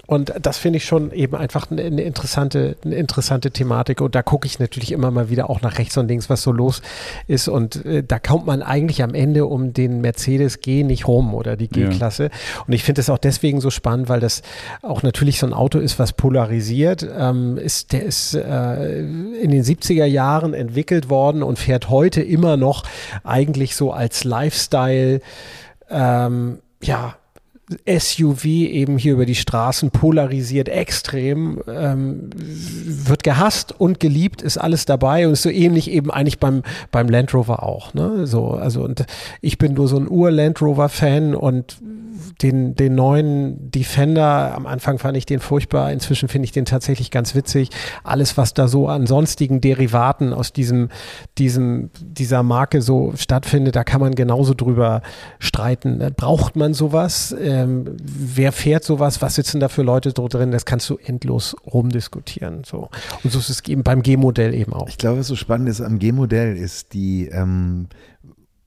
Und das finde ich schon eben einfach eine, eine, interessante, eine interessante Thematik. Und da gucke ich natürlich immer mal wieder auch nach rechts und links, was so los ist. Und äh, da kommt man eigentlich am Ende um den Mercedes G nicht rum oder die Ja. G-Klasse. Und ich finde es auch deswegen so spannend, weil das auch natürlich so ein Auto ist, was polarisiert. Ähm, ist, der ist äh, in den 70er Jahren entwickelt worden und fährt heute immer noch eigentlich so als Lifestyle, ähm, ja, SUV eben hier über die Straßen polarisiert extrem, ähm, wird gehasst und geliebt, ist alles dabei und ist so ähnlich eben eigentlich beim, beim Land Rover auch. Ne? So, also und ich bin nur so ein Ur-Land Rover-Fan und den, den neuen Defender, am Anfang fand ich den furchtbar, inzwischen finde ich den tatsächlich ganz witzig. Alles, was da so an sonstigen Derivaten aus diesem, diesem, dieser Marke so stattfindet, da kann man genauso drüber streiten. Braucht man sowas? Ähm, wer fährt sowas? Was sitzen da für Leute drin? Das kannst du endlos rumdiskutieren. So. Und so ist es eben beim G-Modell eben auch. Ich glaube, was so spannend ist am G-Modell ist die, ähm,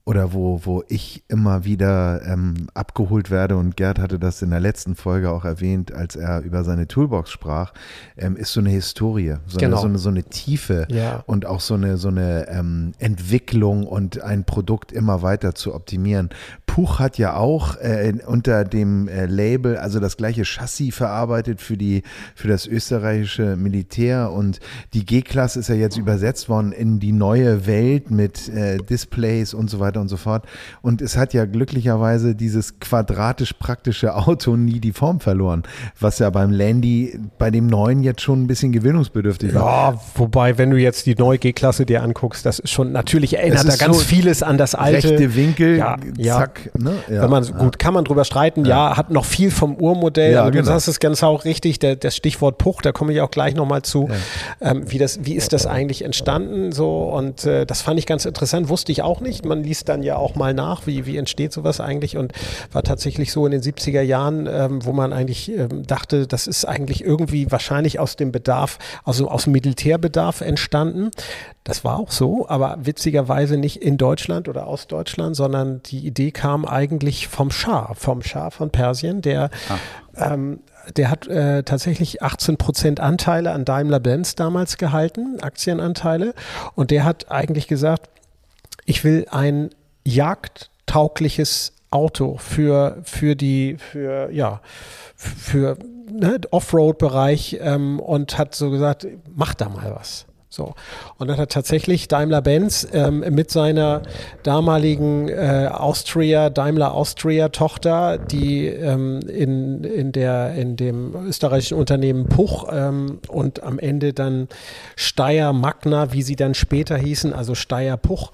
oder wo, wo ich immer wieder ähm, abgeholt werde, und Gerd hatte das in der letzten Folge auch erwähnt, als er über seine Toolbox sprach, ähm, ist so eine Historie, so, Genau. eine, so, eine, so eine Tiefe Ja. und auch so eine, so eine ähm, Entwicklung und ein Produkt immer weiter zu optimieren. Puch hat ja auch äh, unter dem äh, Label, also das gleiche Chassis verarbeitet für, die, für das österreichische Militär und die G-Klasse ist ja jetzt übersetzt worden in die neue Welt mit äh, Displays und so weiter und so fort. Und es hat ja glücklicherweise dieses quadratisch praktische Auto nie die Form verloren, was ja beim Landy bei dem neuen jetzt schon ein bisschen gewöhnungsbedürftig war. Ja, wobei, wenn du jetzt die neue G-Klasse dir anguckst, das ist schon, natürlich erinnert da ganz so vieles an das alte. Rechte Winkel, Ja, ja. zack. Ne? Ja, Wenn man, ja. gut, kann man drüber streiten, ja, hat noch viel vom Urmodell, Ja, aber du genau. sagst es ganz auch richtig, der, das Stichwort Puch, da komme ich auch gleich nochmal zu, ähm, wie, das, wie ist das eigentlich entstanden, so, und äh, das fand ich ganz interessant, wusste ich auch nicht, man liest dann ja auch mal nach, wie, wie entsteht sowas eigentlich und war tatsächlich so in den 70er Jahren, ähm, wo man eigentlich ähm, dachte, das ist eigentlich irgendwie wahrscheinlich aus dem Bedarf, also aus dem Militärbedarf entstanden. Das war auch so, aber witzigerweise nicht in Deutschland oder aus Deutschland, sondern die Idee kam eigentlich vom Schah, vom Schah von Persien, der ähm, der hat äh, tatsächlich 18 Prozent Anteile an Daimler-Benz damals gehalten, Aktienanteile. Und der hat eigentlich gesagt, ich will ein jagdtaugliches Auto für, für die, für, ja, für ne, Offroad-Bereich ähm, und hat so gesagt, mach da mal was. So. Und dann hat tatsächlich Daimler-Benz ähm, mit seiner damaligen äh, Austria, Daimler Austria-Tochter, die ähm, in, in, der, in dem österreichischen Unternehmen Puch ähm, und am Ende dann Steyr Magna, wie sie dann später hießen, also Steyr Puch,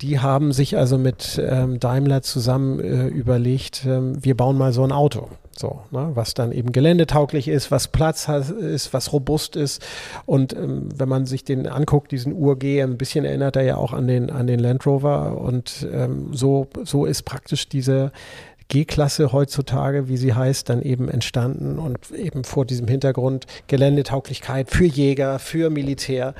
die haben sich also mit ähm, Daimler zusammen äh, überlegt, ähm, wir bauen mal so ein Auto. So, ne, was dann eben geländetauglich ist, was Platz hat, ist, was robust ist. Und ähm, wenn man sich den anguckt, diesen URG, ein bisschen erinnert er ja auch an den, an den Land Rover. Und ähm, so, so ist praktisch diese G-Klasse heutzutage, wie sie heißt, dann eben entstanden und eben vor diesem Hintergrund Geländetauglichkeit für Jäger, für Militär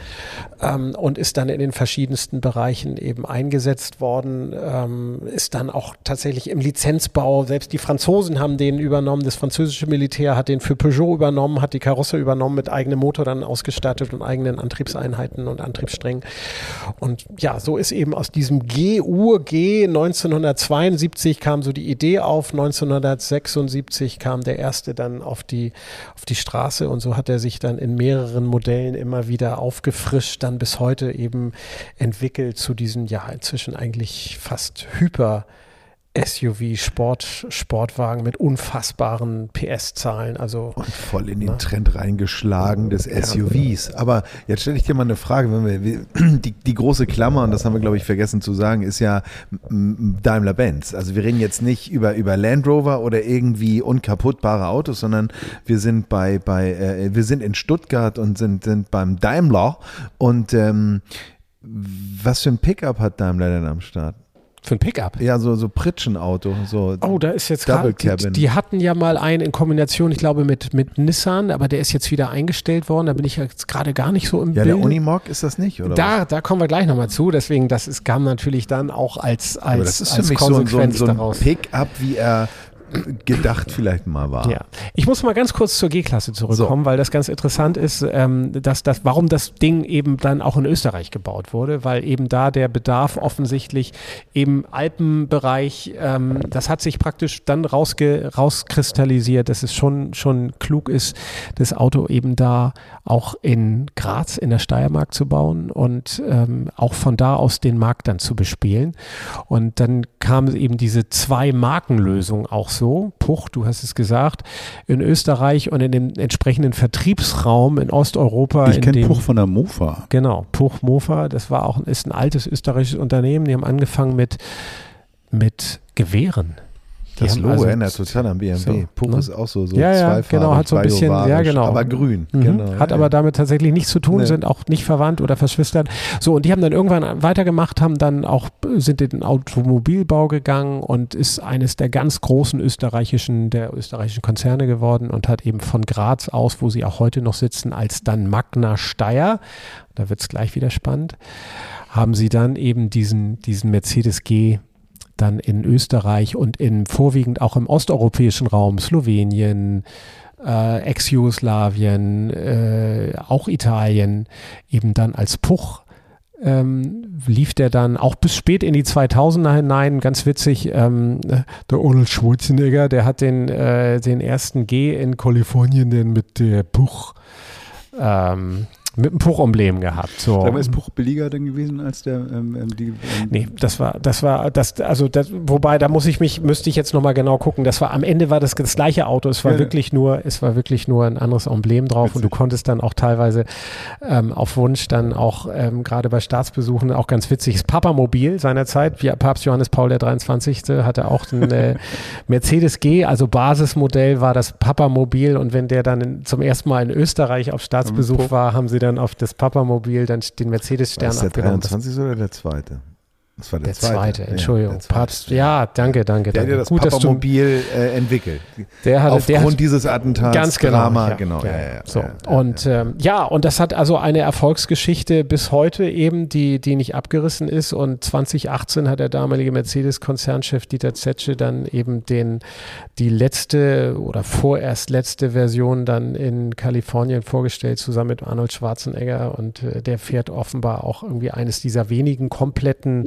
ähm, und ist dann in den verschiedensten Bereichen eben eingesetzt worden, ähm, ist dann auch tatsächlich im Lizenzbau, selbst die Franzosen haben den übernommen, das französische Militär hat den für Peugeot übernommen, hat die Karosse übernommen, mit eigenem Motor dann ausgestattet und eigenen Antriebseinheiten und Antriebssträngen. Und ja, so ist eben aus diesem G-UG 1972 kam so die Idee auf, 1976 kam der erste dann auf die, auf die Straße und so hat er sich dann in mehreren Modellen immer wieder aufgefrischt, dann bis heute eben entwickelt zu diesen, ja, inzwischen eigentlich fast hyper SUV, Sport, Sportwagen mit unfassbaren PS-Zahlen. Also Und voll in den Trend reingeschlagen des SUVs. Aber jetzt stelle ich dir mal eine Frage, wenn wir, [CLEARS THROAT] die, die große Klammer, und das haben wir, glaube ich, vergessen zu sagen, ist ja Daimler-Benz. Also wir reden jetzt nicht über, über Land Rover oder irgendwie unkaputtbare Autos, sondern wir sind bei, bei äh, wir sind in Stuttgart und sind, sind beim Daimler. Und ähm, was für ein Pickup hat Daimler denn am Start? Für ein Pickup. Ja, so, so Pritschenauto. So Oh, da ist jetzt Double gerade, die, die hatten ja mal einen in Kombination, ich glaube, mit, mit Nissan, aber der ist jetzt wieder eingestellt worden. Da bin ich jetzt gerade gar nicht so im ja, Bild. der Unimog ist das nicht, oder? was? Da, da kommen wir gleich nochmal zu. Deswegen, das ist, kam natürlich dann auch als, als, Aber das ist für als mich so ein, so ein, Konsequenz so ein daraus. Pick-up, wie er gedacht vielleicht mal war. Ja, ich muss mal ganz kurz zur G-Klasse zurückkommen, weil das ganz interessant ist, ähm, dass das, warum das Ding eben dann auch in Österreich gebaut wurde, weil eben da der Bedarf offensichtlich im Alpenbereich, ähm, das hat sich praktisch dann rausge, rauskristallisiert, dass es schon, schon klug ist, das Auto eben da auch in Graz in der Steiermark zu bauen und ähm, auch von da aus den Markt dann zu bespielen. Und dann kam eben diese Zwei-Marken-Lösung auch so, Puch, du hast es gesagt, in Österreich und in dem entsprechenden Vertriebsraum in Osteuropa. Ich kenne Puch von der Mofa. Genau, Puch Mofa, das war auch ist ein altes österreichisches Unternehmen. Die haben angefangen mit, mit Gewehren. Die Das Logo also- erinnert total an BMW. so, Puch ne? ist auch so, so Ja, ja, genau, hat so ein bisschen- ja, genau. aber grün. Mhm. Genau, Hat ja, aber damit tatsächlich nichts zu tun, Nee. sind auch nicht verwandt oder verschwistert. So, und die haben dann irgendwann weitergemacht, haben dann auch, sind in den Automobilbau gegangen und ist eines der ganz großen österreichischen, der österreichischen Konzerne geworden und hat eben von Graz aus, wo sie auch heute noch sitzen, als dann Magna Steyr, da wird es gleich wieder spannend, haben sie dann eben diesen, diesen Mercedes G dann in Österreich und in vorwiegend auch im osteuropäischen Raum, Slowenien, äh, Ex-Jugoslawien, äh, auch Italien, eben dann als Puch ähm, lief der dann auch bis spät in die 2000er hinein, ganz witzig, ähm, der Arnold Schwarzenegger, der hat den, äh, den ersten G in Kalifornien den mit der Puch, ähm, mit dem Puch-Emblem gehabt. So. Sag mal, ist Puch billiger denn gewesen als der ähm, ähm, die, ähm, Nee, das war, das war, das, also das, wobei, da muss ich mich, müsste ich jetzt nochmal genau gucken. Das war, am Ende war das das gleiche Auto. Es war Ja, ja. wirklich nur, es war wirklich nur ein anderes Emblem drauf und du Witzig. konntest dann auch teilweise ähm, auf Wunsch dann auch, ähm, gerade bei Staatsbesuchen, auch ganz witzig, das Papamobil seinerzeit, wie Papst Johannes Paul der 23. hatte auch ein äh, [LAUGHS] Mercedes G, also Basismodell war das Papamobil und wenn der dann in, zum ersten Mal in Österreich auf Staatsbesuch war, haben sie dann auf das Papamobil dann den Mercedes-Stern Ist der abgenommen. Das 23. oder der zweite? Das war der, der zweite, Ja, Entschuldigung. der zweite. Papst, ja, danke, danke, Der hat danke. ja das Gut, dass du, Papamobil äh, entwickelt. der hatte, der Aufgrund hat, dieses Attentats. ganz genau, Drama, ja, genau. ja, Ja, ja, so. ja, ja, und ja. Ähm, ja, und das hat also eine Erfolgsgeschichte bis heute eben, die, die nicht abgerissen ist. Und 2018 hat der damalige Mercedes-Konzernchef Dieter Zetsche dann eben den, die letzte oder vorerst letzte Version dann in Kalifornien vorgestellt, zusammen mit Arnold Schwarzenegger. Und äh, der fährt offenbar auch irgendwie eines dieser wenigen kompletten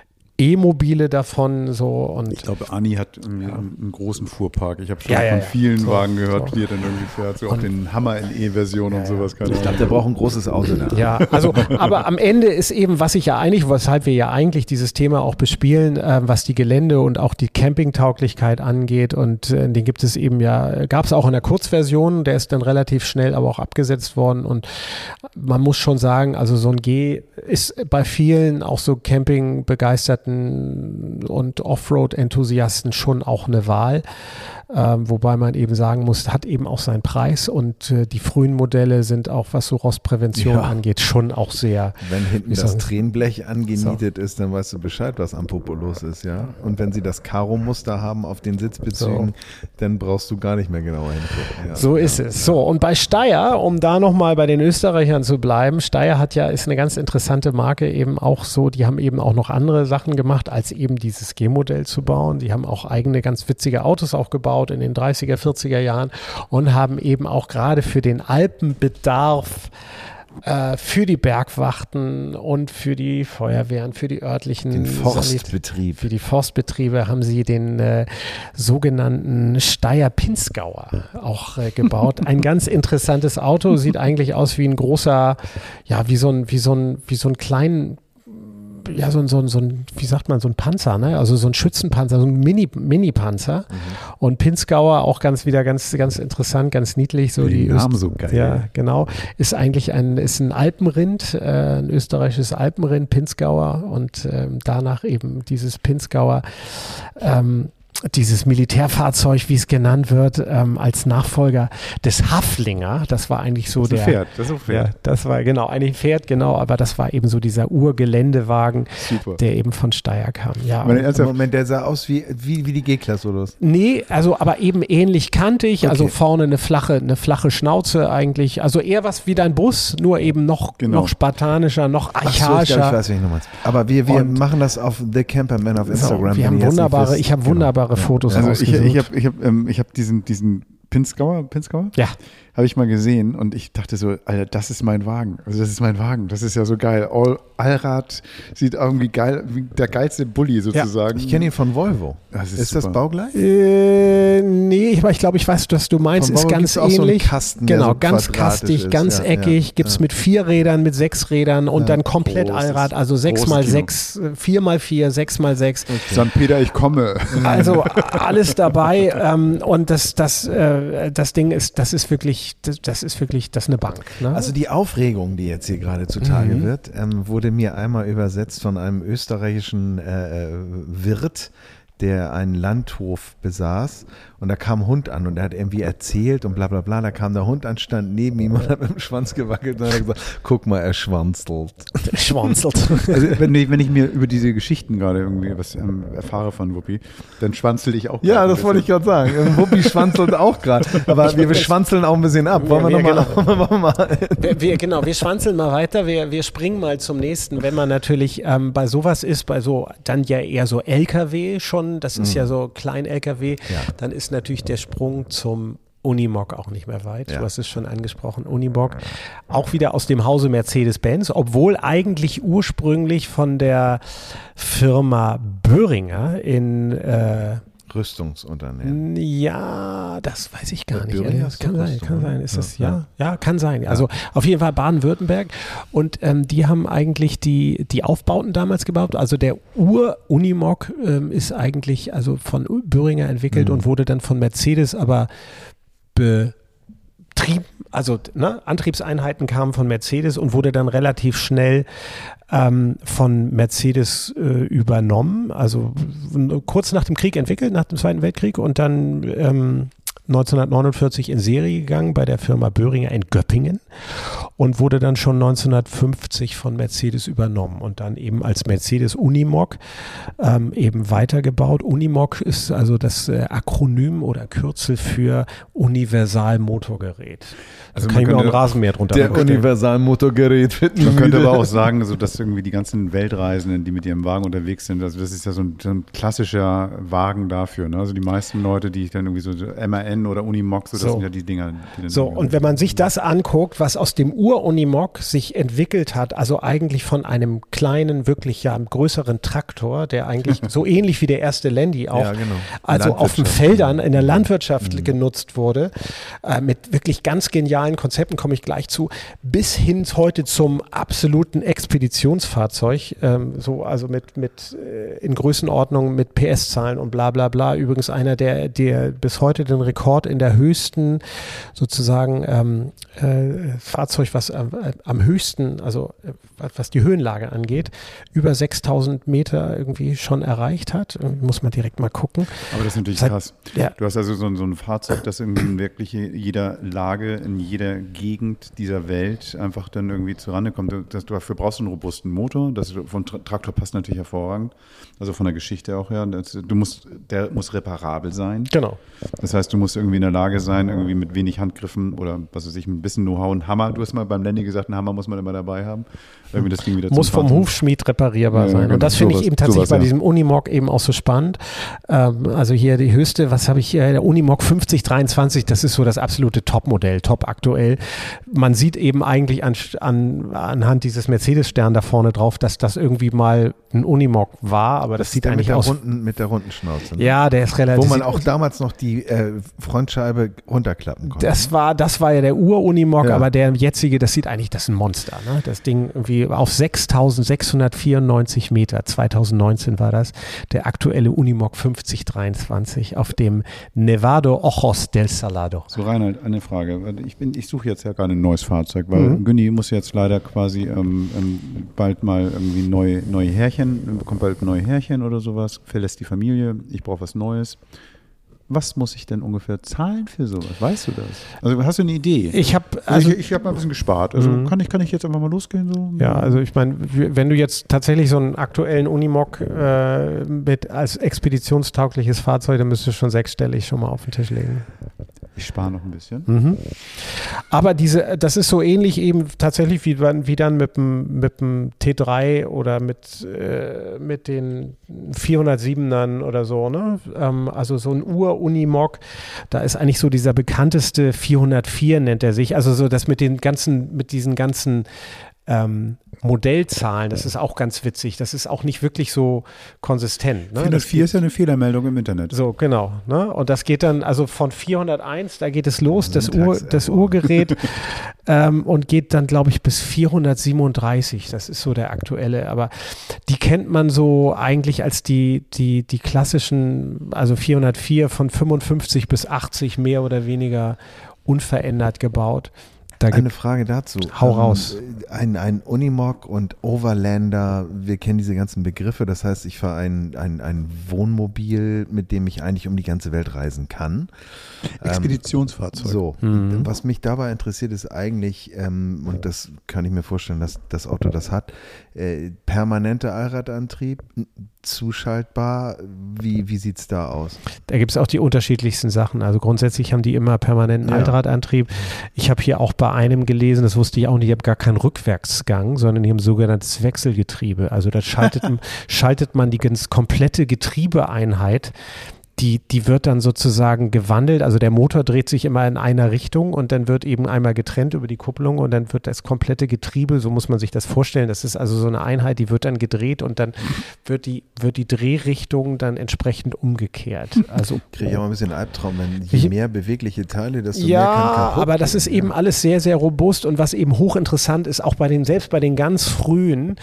E-Mobile davon so und Ich glaube, Anni hat einen, einen großen Fuhrpark. Ich habe schon Ja, ja, von ja. vielen So, Wagen gehört, so. die er dann irgendwie fährt. So auch Und- den Hammer in E-Version und sowas. Keine Ich glaube, der braucht ein großes Auto da. Ja, also, aber am Ende ist eben, was ich ja eigentlich, weshalb wir ja eigentlich dieses Thema auch bespielen, äh, was die Gelände und auch die Campingtauglichkeit angeht. Und äh, den gibt es eben ja, gab es auch in der Kurzversion, der ist dann relativ schnell aber auch abgesetzt worden. Und man muss schon sagen, also so ein G ist bei vielen auch so Camping-begeisterten und Offroad-Enthusiasten schon auch eine Wahl. Ähm, wobei man eben sagen muss, hat eben auch seinen Preis und äh, die frühen Modelle sind auch, was so Rostprävention Ja. angeht, schon auch sehr. Wenn hinten das Tränenblech angenietet ist, dann weißt du Bescheid, was am Popo los ist, ja. Und wenn sie das Karo-Muster haben auf den Sitzbezügen, dann brauchst du gar nicht mehr genauer hingucken. Ja. So ist es. So, und bei Steyr, um da nochmal bei den Österreichern zu bleiben, Steyr hat ja, ist eine ganz interessante Marke eben auch so, die haben eben auch noch andere Sachen gemacht, als eben dieses G-Modell zu bauen. Die haben auch eigene ganz witzige Autos auch gebaut in den 30er, 40er Jahren und haben eben auch gerade für den Alpenbedarf äh, für die Bergwachten und für die Feuerwehren, für die örtlichen Den Forstbetrieb. für die Forstbetriebe haben sie den äh, sogenannten Steyr Pinzgauer auch äh, gebaut. [LAUGHS] Ein ganz interessantes Auto, sieht eigentlich aus wie ein großer, ja, wie so ein, wie so ein, wie so ein kleinen ja, so ein, so ein, so ein, wie sagt man, so ein Panzer, ne? Also so ein Schützenpanzer, so ein Mini, Mini-Panzer. Und Pinzgauer auch ganz wieder ganz, ganz interessant, ganz niedlich. So Die die Namen so geil. Ja, genau. Ist eigentlich ein, ist ein Alpenrind, äh, ein österreichisches Alpenrind, Pinzgauer. Und ähm, danach eben dieses Pinzgauer. Ähm, dieses Militärfahrzeug, wie es genannt wird, ähm, als Nachfolger des Haflinger. Das war eigentlich so Das der. Pferd. Das ist ein Ja, Pferd. das war genau, eigentlich ein Pferd, genau, aber das war eben so dieser Urgeländewagen, Super. der eben von Steyr kam. Ja. Meine ernsthaft, Moment, der sah aus wie, wie, wie die G-Klasse, oder? was? Nee, also aber eben ähnlich kantig, also Okay. vorne eine flache, eine flache Schnauze eigentlich. Also eher was wie dein Bus, nur eben noch, Genau. noch spartanischer, noch Ach so, ich glaube, ich archaischer. weiß, wie ich noch meinst. Aber wir, wir Und- machen das auf The Camperman auf So, Instagram. wir wenn haben nicht wunderbare, ich habe Genau. wunderbare Ja. Fotos also ich, ich habe ich hab, ähm, ich hab diesen, diesen Pinzgauer, Pinzgauer? ja, habe ich mal gesehen und ich dachte so, Alter, das ist mein Wagen. Also das ist mein Wagen. Das ist ja so geil. All, Allrad sieht irgendwie geil, wie der geilste Bulli sozusagen. Ich kenne ihn von Volvo. Das ist ist das baugleich? Äh, nee, ich, aber ich glaube, ich weiß, was du meinst. Von Ist Volvo ganz gibt's auch so einen ähnlich. Kasten, der genau, so ganz kastig, ist. ganz Ja, eckig. ja, Gibt es ja. mit vier Rädern, mit sechs Rädern und dann komplett Großes- Allrad. Also sechs mal Kino. sechs, vier mal vier, sechs mal sechs. St. Peter, ich komme. Also alles dabei ähm, und das, das, äh, das Ding ist, das ist wirklich, das, das ist wirklich, das ist eine Bank. Ne? Also die Aufregung, die jetzt hier gerade zutage Mhm. wird, ähm, wurde mir einmal übersetzt von einem österreichischen äh, äh, Wirt, der einen Landhof besaß und da kam ein Hund an und er hat irgendwie erzählt und bla bla bla, da kam der Hund an, stand neben ihm und hat mit dem Schwanz gewackelt und hat gesagt, guck mal, er schwanzelt. schwanzelt. [LAUGHS] Also wenn ich, wenn ich mir über diese Geschichten gerade irgendwie was ähm, erfahre von Wuppi, dann schwanzel ich auch. Ja, das wollte ich gerade sagen. Wuppi schwanzelt auch gerade, aber wir schwanzeln auch ein bisschen ab. Wollen wir Ja, nochmal noch mal, Wir, wir, genau, wir schwanzeln mal weiter, wir, wir springen mal zum nächsten. Wenn man natürlich ähm, bei sowas ist, bei so, dann ja eher so LKW schon, das ist ja so Klein-LKW, dann ist natürlich der Sprung zum Unimog auch nicht mehr weit. Ja. Du hast es schon angesprochen, Unimog. Auch wieder aus dem Hause Mercedes-Benz, obwohl eigentlich ursprünglich von der Firma Böhringer in äh, Rüstungsunternehmen. ja, das weiß ich gar nicht. Böhringer Das kann sein, kann sein. Ist das, Ja. ja, ja, kann sein. Also auf jeden Fall Baden-Württemberg. Und ähm, die haben eigentlich die, die Aufbauten damals gebaut. Also der Ur-Unimog ähm, ist eigentlich also von Böhringer entwickelt Mhm. und wurde dann von Mercedes aber betrieben. Also ne, Antriebseinheiten kamen von Mercedes und wurde dann relativ schnell ähm, von Mercedes äh, übernommen. Also kurz nach dem Krieg entwickelt, nach dem Zweiten Weltkrieg und dann ähm, 1949 in Serie gegangen bei der Firma Böhringer in Göppingen und wurde dann schon 1950 von Mercedes übernommen und dann eben als Mercedes Unimog ähm, eben weitergebaut. Unimog ist also das äh, Akronym oder Kürzel für Universalmotorgerät. Also Also kann man ich mir auch einen könnte- Rasenmäher drunter Der. Universalmotorgerät finden Man könnte aber auch [LAUGHS] sagen, so, dass irgendwie die ganzen Weltreisenden, die mit ihrem Wagen unterwegs sind, also das ist ja so ein, so ein klassischer Wagen dafür. Ne? Also die meisten Leute, die ich dann irgendwie so, so MAN oder Unimog, so, das So. sind ja die Dinger. Die So, und wenn man sich das anguckt, was aus dem Ur-Unimog sich entwickelt hat, also eigentlich von einem kleinen, wirklich ja größeren Traktor, der eigentlich [LAUGHS] so ähnlich wie der erste Landy auch, Ja, genau. also auf den. Feldern in der Landwirtschaft genutzt wurde, äh, mit wirklich ganz genialen Konzepten, komme ich gleich zu, bis hin heute zum absoluten Expeditionsfahrzeug, ähm, so also mit, mit äh, in Größenordnung mit PS-Zahlen und bla bla bla. Übrigens einer, der, der bis heute den Rekord in der höchsten sozusagen ähm, äh, Fahrzeug, was am, äh, am höchsten, also äh, was- was die Höhenlage angeht, über 6000 Meter irgendwie schon erreicht hat. Muss man direkt mal gucken. aber das ist natürlich Seit- krass. Ja. Du hast also so, ein- so ein Fahrzeug, das in wirklich jeder Lage, in jeder Gegend dieser Welt einfach dann irgendwie zurande kommt. Das, dafür brauchst du einen robusten Motor. Das vom Tra- Traktor passt natürlich hervorragend. Also von der Geschichte auch her. Das, du musst, der muss reparabel sein. Genau. Das heißt, du musst irgendwie in der Lage sein, irgendwie mit wenig Handgriffen oder was weiß ich, mit ein bisschen Know-how, ein Hammer. Du hast mal beim Landy gesagt, einen Hammer muss man immer dabei haben. Irgendwie das Ding wieder Muss vom Fahren. Hufschmied reparierbar Ja, sein. genau, Und das finde ich eben tatsächlich sowas, bei ja. diesem Unimog eben auch so spannend. Ähm, also hier die höchste, was habe ich hier? Der Unimog 5023, das ist so das absolute Topmodell, top aktuell. Man sieht eben eigentlich an, an, anhand dieses Mercedes-Stern da vorne drauf, dass das irgendwie mal ein Unimog war, aber das, sieht der eigentlich mit der aus. Runden, mit der runden Schnauze. ne? Ja, der ist relativ. Wo man sieht- auch damals noch die äh, Frontscheibe runterklappen konnte. Das war, das war ja der Ur-Unimog, Ja. aber der jetzige, das sieht eigentlich, das ist ein Monster. Ne? Das Ding irgendwie auf 6694 Meter, 2019 war das, der aktuelle Unimog 5023 auf dem Nevado Ojos del Salado. So Reinhard, eine Frage. Ich, bin, ich suche jetzt ja gerade ein neues Fahrzeug, weil Mhm. Günni muss jetzt leider quasi ähm, ähm, bald mal irgendwie neue, neue Härchen, bekommt bald neue Härchen oder sowas, verlässt die Familie, ich brauche was Neues. Was muss ich denn ungefähr zahlen für sowas? Weißt du das? Also hast du eine Idee? Ich habe also also ich, ich habe mal ein bisschen gespart. Also Mhm. kann, ich, kann ich jetzt einfach mal losgehen? So? Ja, also ich meine, wenn du jetzt tatsächlich so einen aktuellen Unimog äh, mit als expeditionstaugliches Fahrzeug, dann müsstest du schon sechsstellig schon mal auf den Tisch legen. Ich spare noch ein bisschen. Mhm. Aber diese, das ist so ähnlich eben tatsächlich wie, dann- wie dann mit dem, mit dem T3 oder mit, äh, mit den 407ern oder so, ne? Ähm, also so ein Ur-Unimog, da ist eigentlich so dieser bekannteste 404 nennt er sich. Also so das mit den ganzen, mit diesen ganzen ähm, Modellzahlen, das ist auch ganz witzig. Das ist auch nicht wirklich so konsistent. Ne? Das 404 ist ja eine Fehlermeldung im Internet. so, genau. Ne? Und das geht dann, also von 401, da geht es los, das, Uhr, das Urgerät, [LAUGHS] ähm, und geht dann, glaube ich, bis 437. Das ist so der aktuelle. Aber die kennt man so eigentlich als die, die, die klassischen, also 404 von 55 bis 80 mehr oder weniger unverändert gebaut. Da Eine Frage dazu. Hau raus. Ein, ein Unimog und Overlander, wir kennen diese ganzen Begriffe. Das heißt, ich fahre ein, ein, ein Wohnmobil, mit dem ich eigentlich um die ganze Welt reisen kann. Expeditionsfahrzeug. So, Mhm. was mich dabei interessiert, ist eigentlich, ähm, und das kann ich mir vorstellen, dass das Auto das hat, äh, permanenter Allradantrieb, zuschaltbar. Wie, wie sieht es da aus? Da gibt es auch die unterschiedlichsten Sachen. Also grundsätzlich haben die immer permanenten Ja. Altradantrieb. Ich habe hier auch bei einem gelesen, das wusste ich auch nicht, ich habe gar keinen Rückwärtsgang, sondern die haben sogenanntes Wechselgetriebe. Also da schaltet, [LAUGHS] schaltet man die ganz komplette Getriebeeinheit. Die, die wird dann sozusagen gewandelt, also der Motor dreht sich immer in einer Richtung und dann wird eben einmal getrennt über die Kupplung und dann wird das komplette Getriebe, so muss man sich das vorstellen, das ist also so eine Einheit, die wird dann gedreht und dann wird die, wird die Drehrichtung dann entsprechend umgekehrt. [LAUGHS] Also Kriege ich auch mal ein bisschen Albtraum, wenn Ich- je mehr bewegliche Teile, desto mehr ja, kann kaputt aber das ist eben ja. alles sehr, sehr robust und was eben hochinteressant ist, auch bei den, selbst bei den ganz frühen,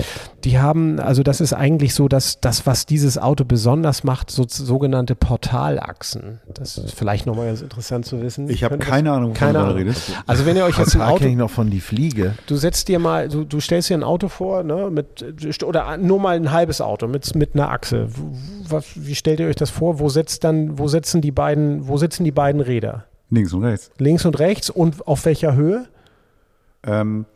die haben, also das ist eigentlich so, dass das, was dieses Auto besonders macht, so, sogenannte Portalachsen. Das ist vielleicht nochmal ganz interessant zu wissen. Ich habe keine Ahnung, wovon keine du Ahnung. redest. Also wenn ihr euch jetzt ein Auto, kenne ich noch von die Fliege. du setzt dir mal, du, du stellst dir ein Auto vor, ne, mit, oder nur mal ein halbes Auto mit, mit einer Achse. Was, wie stellt ihr euch das vor? Wo setzt dann, wo setzen die beiden, wo sitzen die beiden Räder? Links und rechts. Links und rechts und auf welcher Höhe? Ähm,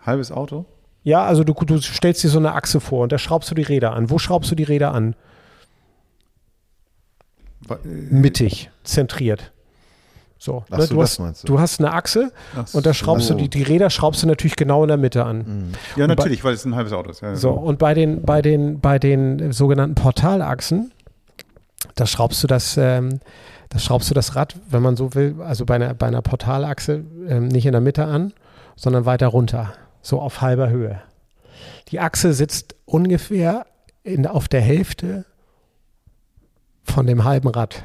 halbes Auto? Ja, also du, du stellst dir so eine Achse vor und da schraubst du die Räder an. Wo schraubst du die Räder an? Äh, Mittig, zentriert. So, ne, so, du, das hast, meinst du. du hast eine Achse ach und da schraubst so. du die, die Räder schraubst du natürlich genau in der Mitte an. Ja, und bei- natürlich, weil es ein halbes Auto ist. Ja, So, und bei den, bei den, bei den sogenannten Portalachsen, da schraubst du das, ähm, da schraubst du das Rad, wenn man so will, also bei einer, bei einer Portalachse ähm, nicht in der Mitte an, sondern weiter runter, so auf halber Höhe. Die Achse sitzt ungefähr in, auf der Hälfte von dem halben Rad.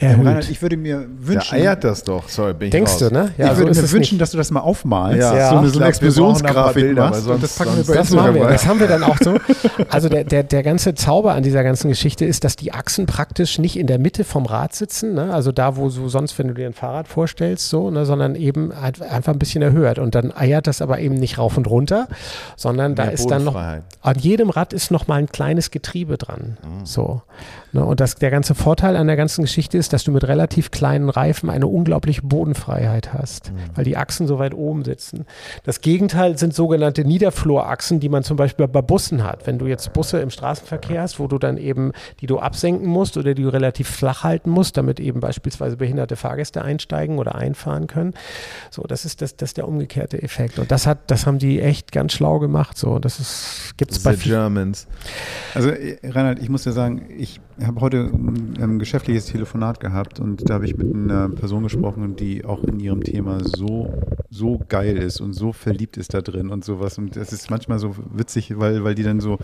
Reinhard, ich würde mir wünschen, eiert das doch. Sorry, bin ich Denkst raus. du, ne? ich würde ist mir wünschen, nicht. dass du das mal aufmalst. Ja. so eine, so eine Explosionsgrafik machst und das packen wir bei Das machen wir. Das haben wir dann auch so. [LAUGHS] Also der, der, der ganze Zauber an dieser ganzen Geschichte ist, dass die Achsen praktisch nicht in der Mitte vom Rad sitzen, ne? also da, wo du sonst, wenn du dir ein Fahrrad vorstellst, so, ne? sondern eben halt einfach ein bisschen erhöht. Und dann eiert das aber eben nicht rauf und runter, sondern da ist dann noch, an jedem Rad ist noch mal ein kleines Getriebe dran. So. Ne? Und das, der ganze Vorteil an der ganzen Geschichte ist, dass du mit relativ kleinen Reifen eine unglaubliche Bodenfreiheit hast, weil die Achsen so weit oben sitzen. Das Gegenteil sind sogenannte Niederflurachsen, die man zum Beispiel bei Bussen hat. Wenn du jetzt Busse im Straßenverkehr hast, wo du dann eben, die du absenken musst oder die du relativ flach halten musst, damit eben beispielsweise behinderte Fahrgäste einsteigen oder einfahren können. So, das ist das, das ist der umgekehrte Effekt. Und das hat, das haben die echt ganz schlau gemacht. So, das ist, gibt's bei The vielen. Germans. Also, Reinhard, ich muss dir sagen, ich habe heute ein ähm, geschäftliches Telefonat gehabt und da habe ich mit einer Person gesprochen, die auch in ihrem Thema so, so geil ist und so verliebt ist da drin und sowas. Und das ist manchmal so witzig, weil, weil die dann so,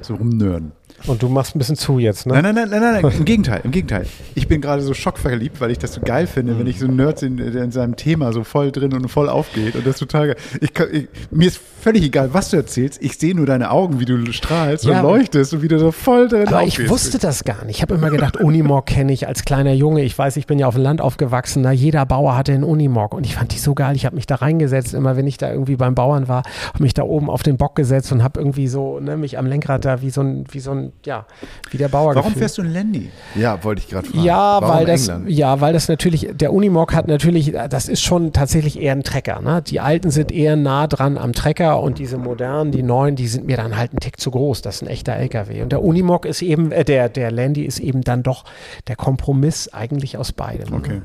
so rumnörden. Und du machst ein bisschen zu jetzt, ne? Nein, nein, nein, nein, nein, im [LAUGHS] Gegenteil, im Gegenteil. Ich bin gerade so schockverliebt, weil ich das so geil finde, wenn ich so einen Nerd der in seinem Thema so voll drin und voll aufgeht und das total geil. Ich ich, mir ist völlig egal, was du erzählst. Ich sehe nur deine Augen, wie du strahlst Ja. und leuchtest und wie du so voll drin Aber aufgehst. ich wusste das gar nicht. Ich habe immer gedacht, Unimog kenne ich als kleiner Junge. Ich weiß, ich bin ja auf dem Land aufgewachsen. Na, jeder Bauer hatte einen Unimog und ich fand die so geil. Ich habe mich da reingesetzt, immer wenn ich da irgendwie beim Bauern war, habe mich da oben auf den Bock gesetzt und habe irgendwie so ne, mich am Lenkrad da wie so ein wie so ein ja, wie der Bauer Warum fährst du ein Landy? Ja, wollte ich gerade fragen. Ja, Warum weil das, England? ja, weil das natürlich, der Unimog hat natürlich, das ist schon tatsächlich eher ein Trecker. Ne? Die alten sind eher nah dran am Trecker und diese modernen, die neuen, die sind mir dann halt ein Tick zu groß. Das ist ein echter LKW. Und der Unimog ist eben, äh, der, der Landy ist eben dann doch der Kompromiss eigentlich aus beidem. Okay.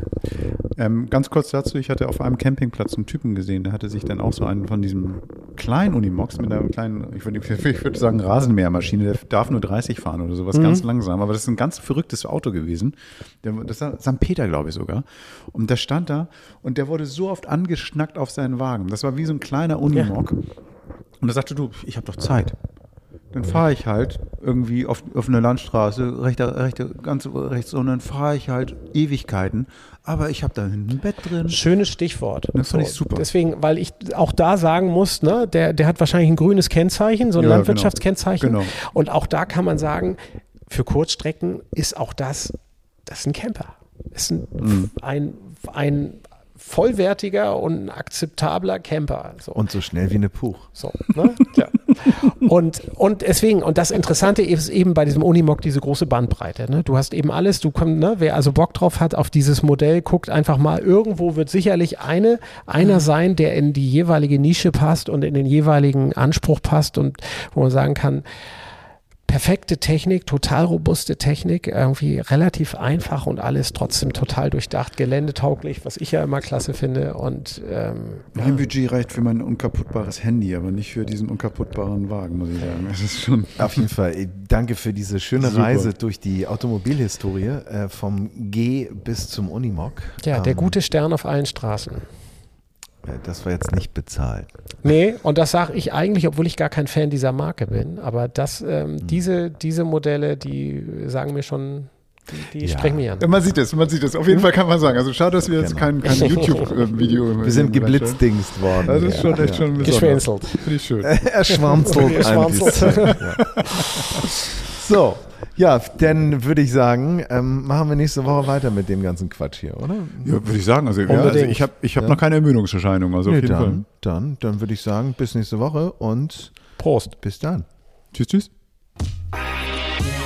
Ähm, ganz kurz dazu, ich hatte auf einem Campingplatz einen Typen gesehen, der hatte sich dann auch so einen von diesem kleinen Unimox mit einer kleinen, ich würde, [LAUGHS] ich würde sagen Rasenmähermaschine, der darf nur 30 fahren oder sowas, ganz langsam, aber das ist ein ganz verrücktes Auto gewesen. Das war St. Peter, glaube ich sogar. Und der stand da und der wurde so oft angeschnackt auf seinen Wagen. Das war wie so ein kleiner Unimog. Und er sagte, du, ich habe doch Zeit. Dann fahre ich halt irgendwie auf, auf eine Landstraße, rechte, rechte, ganz rechts, und dann fahre ich halt Ewigkeiten. Aber ich habe da hinten ein Bett drin. Schönes Stichwort. Das fand ich super. Deswegen, weil ich auch da sagen muss, ne, der, der hat wahrscheinlich ein grünes Kennzeichen, so ein Ja, Landwirtschaftskennzeichen. genau. Und auch da kann man sagen, für Kurzstrecken ist auch das, das ist ein Camper. Ist ein, Mhm. ein, ein vollwertiger und ein akzeptabler Camper. So. Und so schnell wie eine Puch. So, ne? ja. Und, und deswegen, und das Interessante ist eben bei diesem Unimog diese große Bandbreite. Ne? Du hast eben alles, du kommst, ne, wer also Bock drauf hat auf dieses Modell, guckt einfach mal, irgendwo wird sicherlich eine, einer sein, der in die jeweilige Nische passt und in den jeweiligen Anspruch passt und wo man sagen kann, perfekte Technik, total robuste Technik, irgendwie relativ einfach und alles trotzdem total durchdacht, geländetauglich, was ich ja immer klasse finde. Und ähm, Mein Budget reicht für mein unkaputtbares Handy, aber nicht für diesen unkaputtbaren Wagen, muss ich sagen. Das ist schon. Auf jeden Fall. äh, Danke für diese schöne Super. Reise durch die Automobilhistorie äh, vom G bis zum Unimog. ja, der Ähm, gute Stern auf allen Straßen. Äh, Das war jetzt nicht bezahlt. Nee, und das sage ich eigentlich, obwohl ich gar kein Fan dieser Marke bin. Aber das, Hm. ähm, diese, diese Modelle, die sagen mir schon, die, die Ja. sprechen mich an. Man sieht es, man sieht es. Auf jeden Fall kann man sagen. Also schade, dass wir jetzt Genau. kein, kein [LAUGHS] YouTube-Video Wir sind geblitzdingst worden. Das ist schon echt schon. Geschwänzelt. Finde ich schön. [LAUGHS] er schwanzelt [LAUGHS] ein Geschwanzelt. bisschen. Ja. So, ja, dann würde ich sagen, ähm, machen wir nächste Woche weiter mit dem ganzen Quatsch hier, oder? Ja, würde ich sagen. Also, ja, also ich habe ich hab Ja. noch keine Ermüdungserscheinung. Also auf Nee, jeden Fall. dann, dann, dann würde ich sagen, bis nächste Woche und Prost. bis dann. Tschüss, tschüss.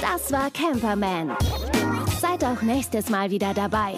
Das war Camperman. Seid auch nächstes Mal wieder dabei.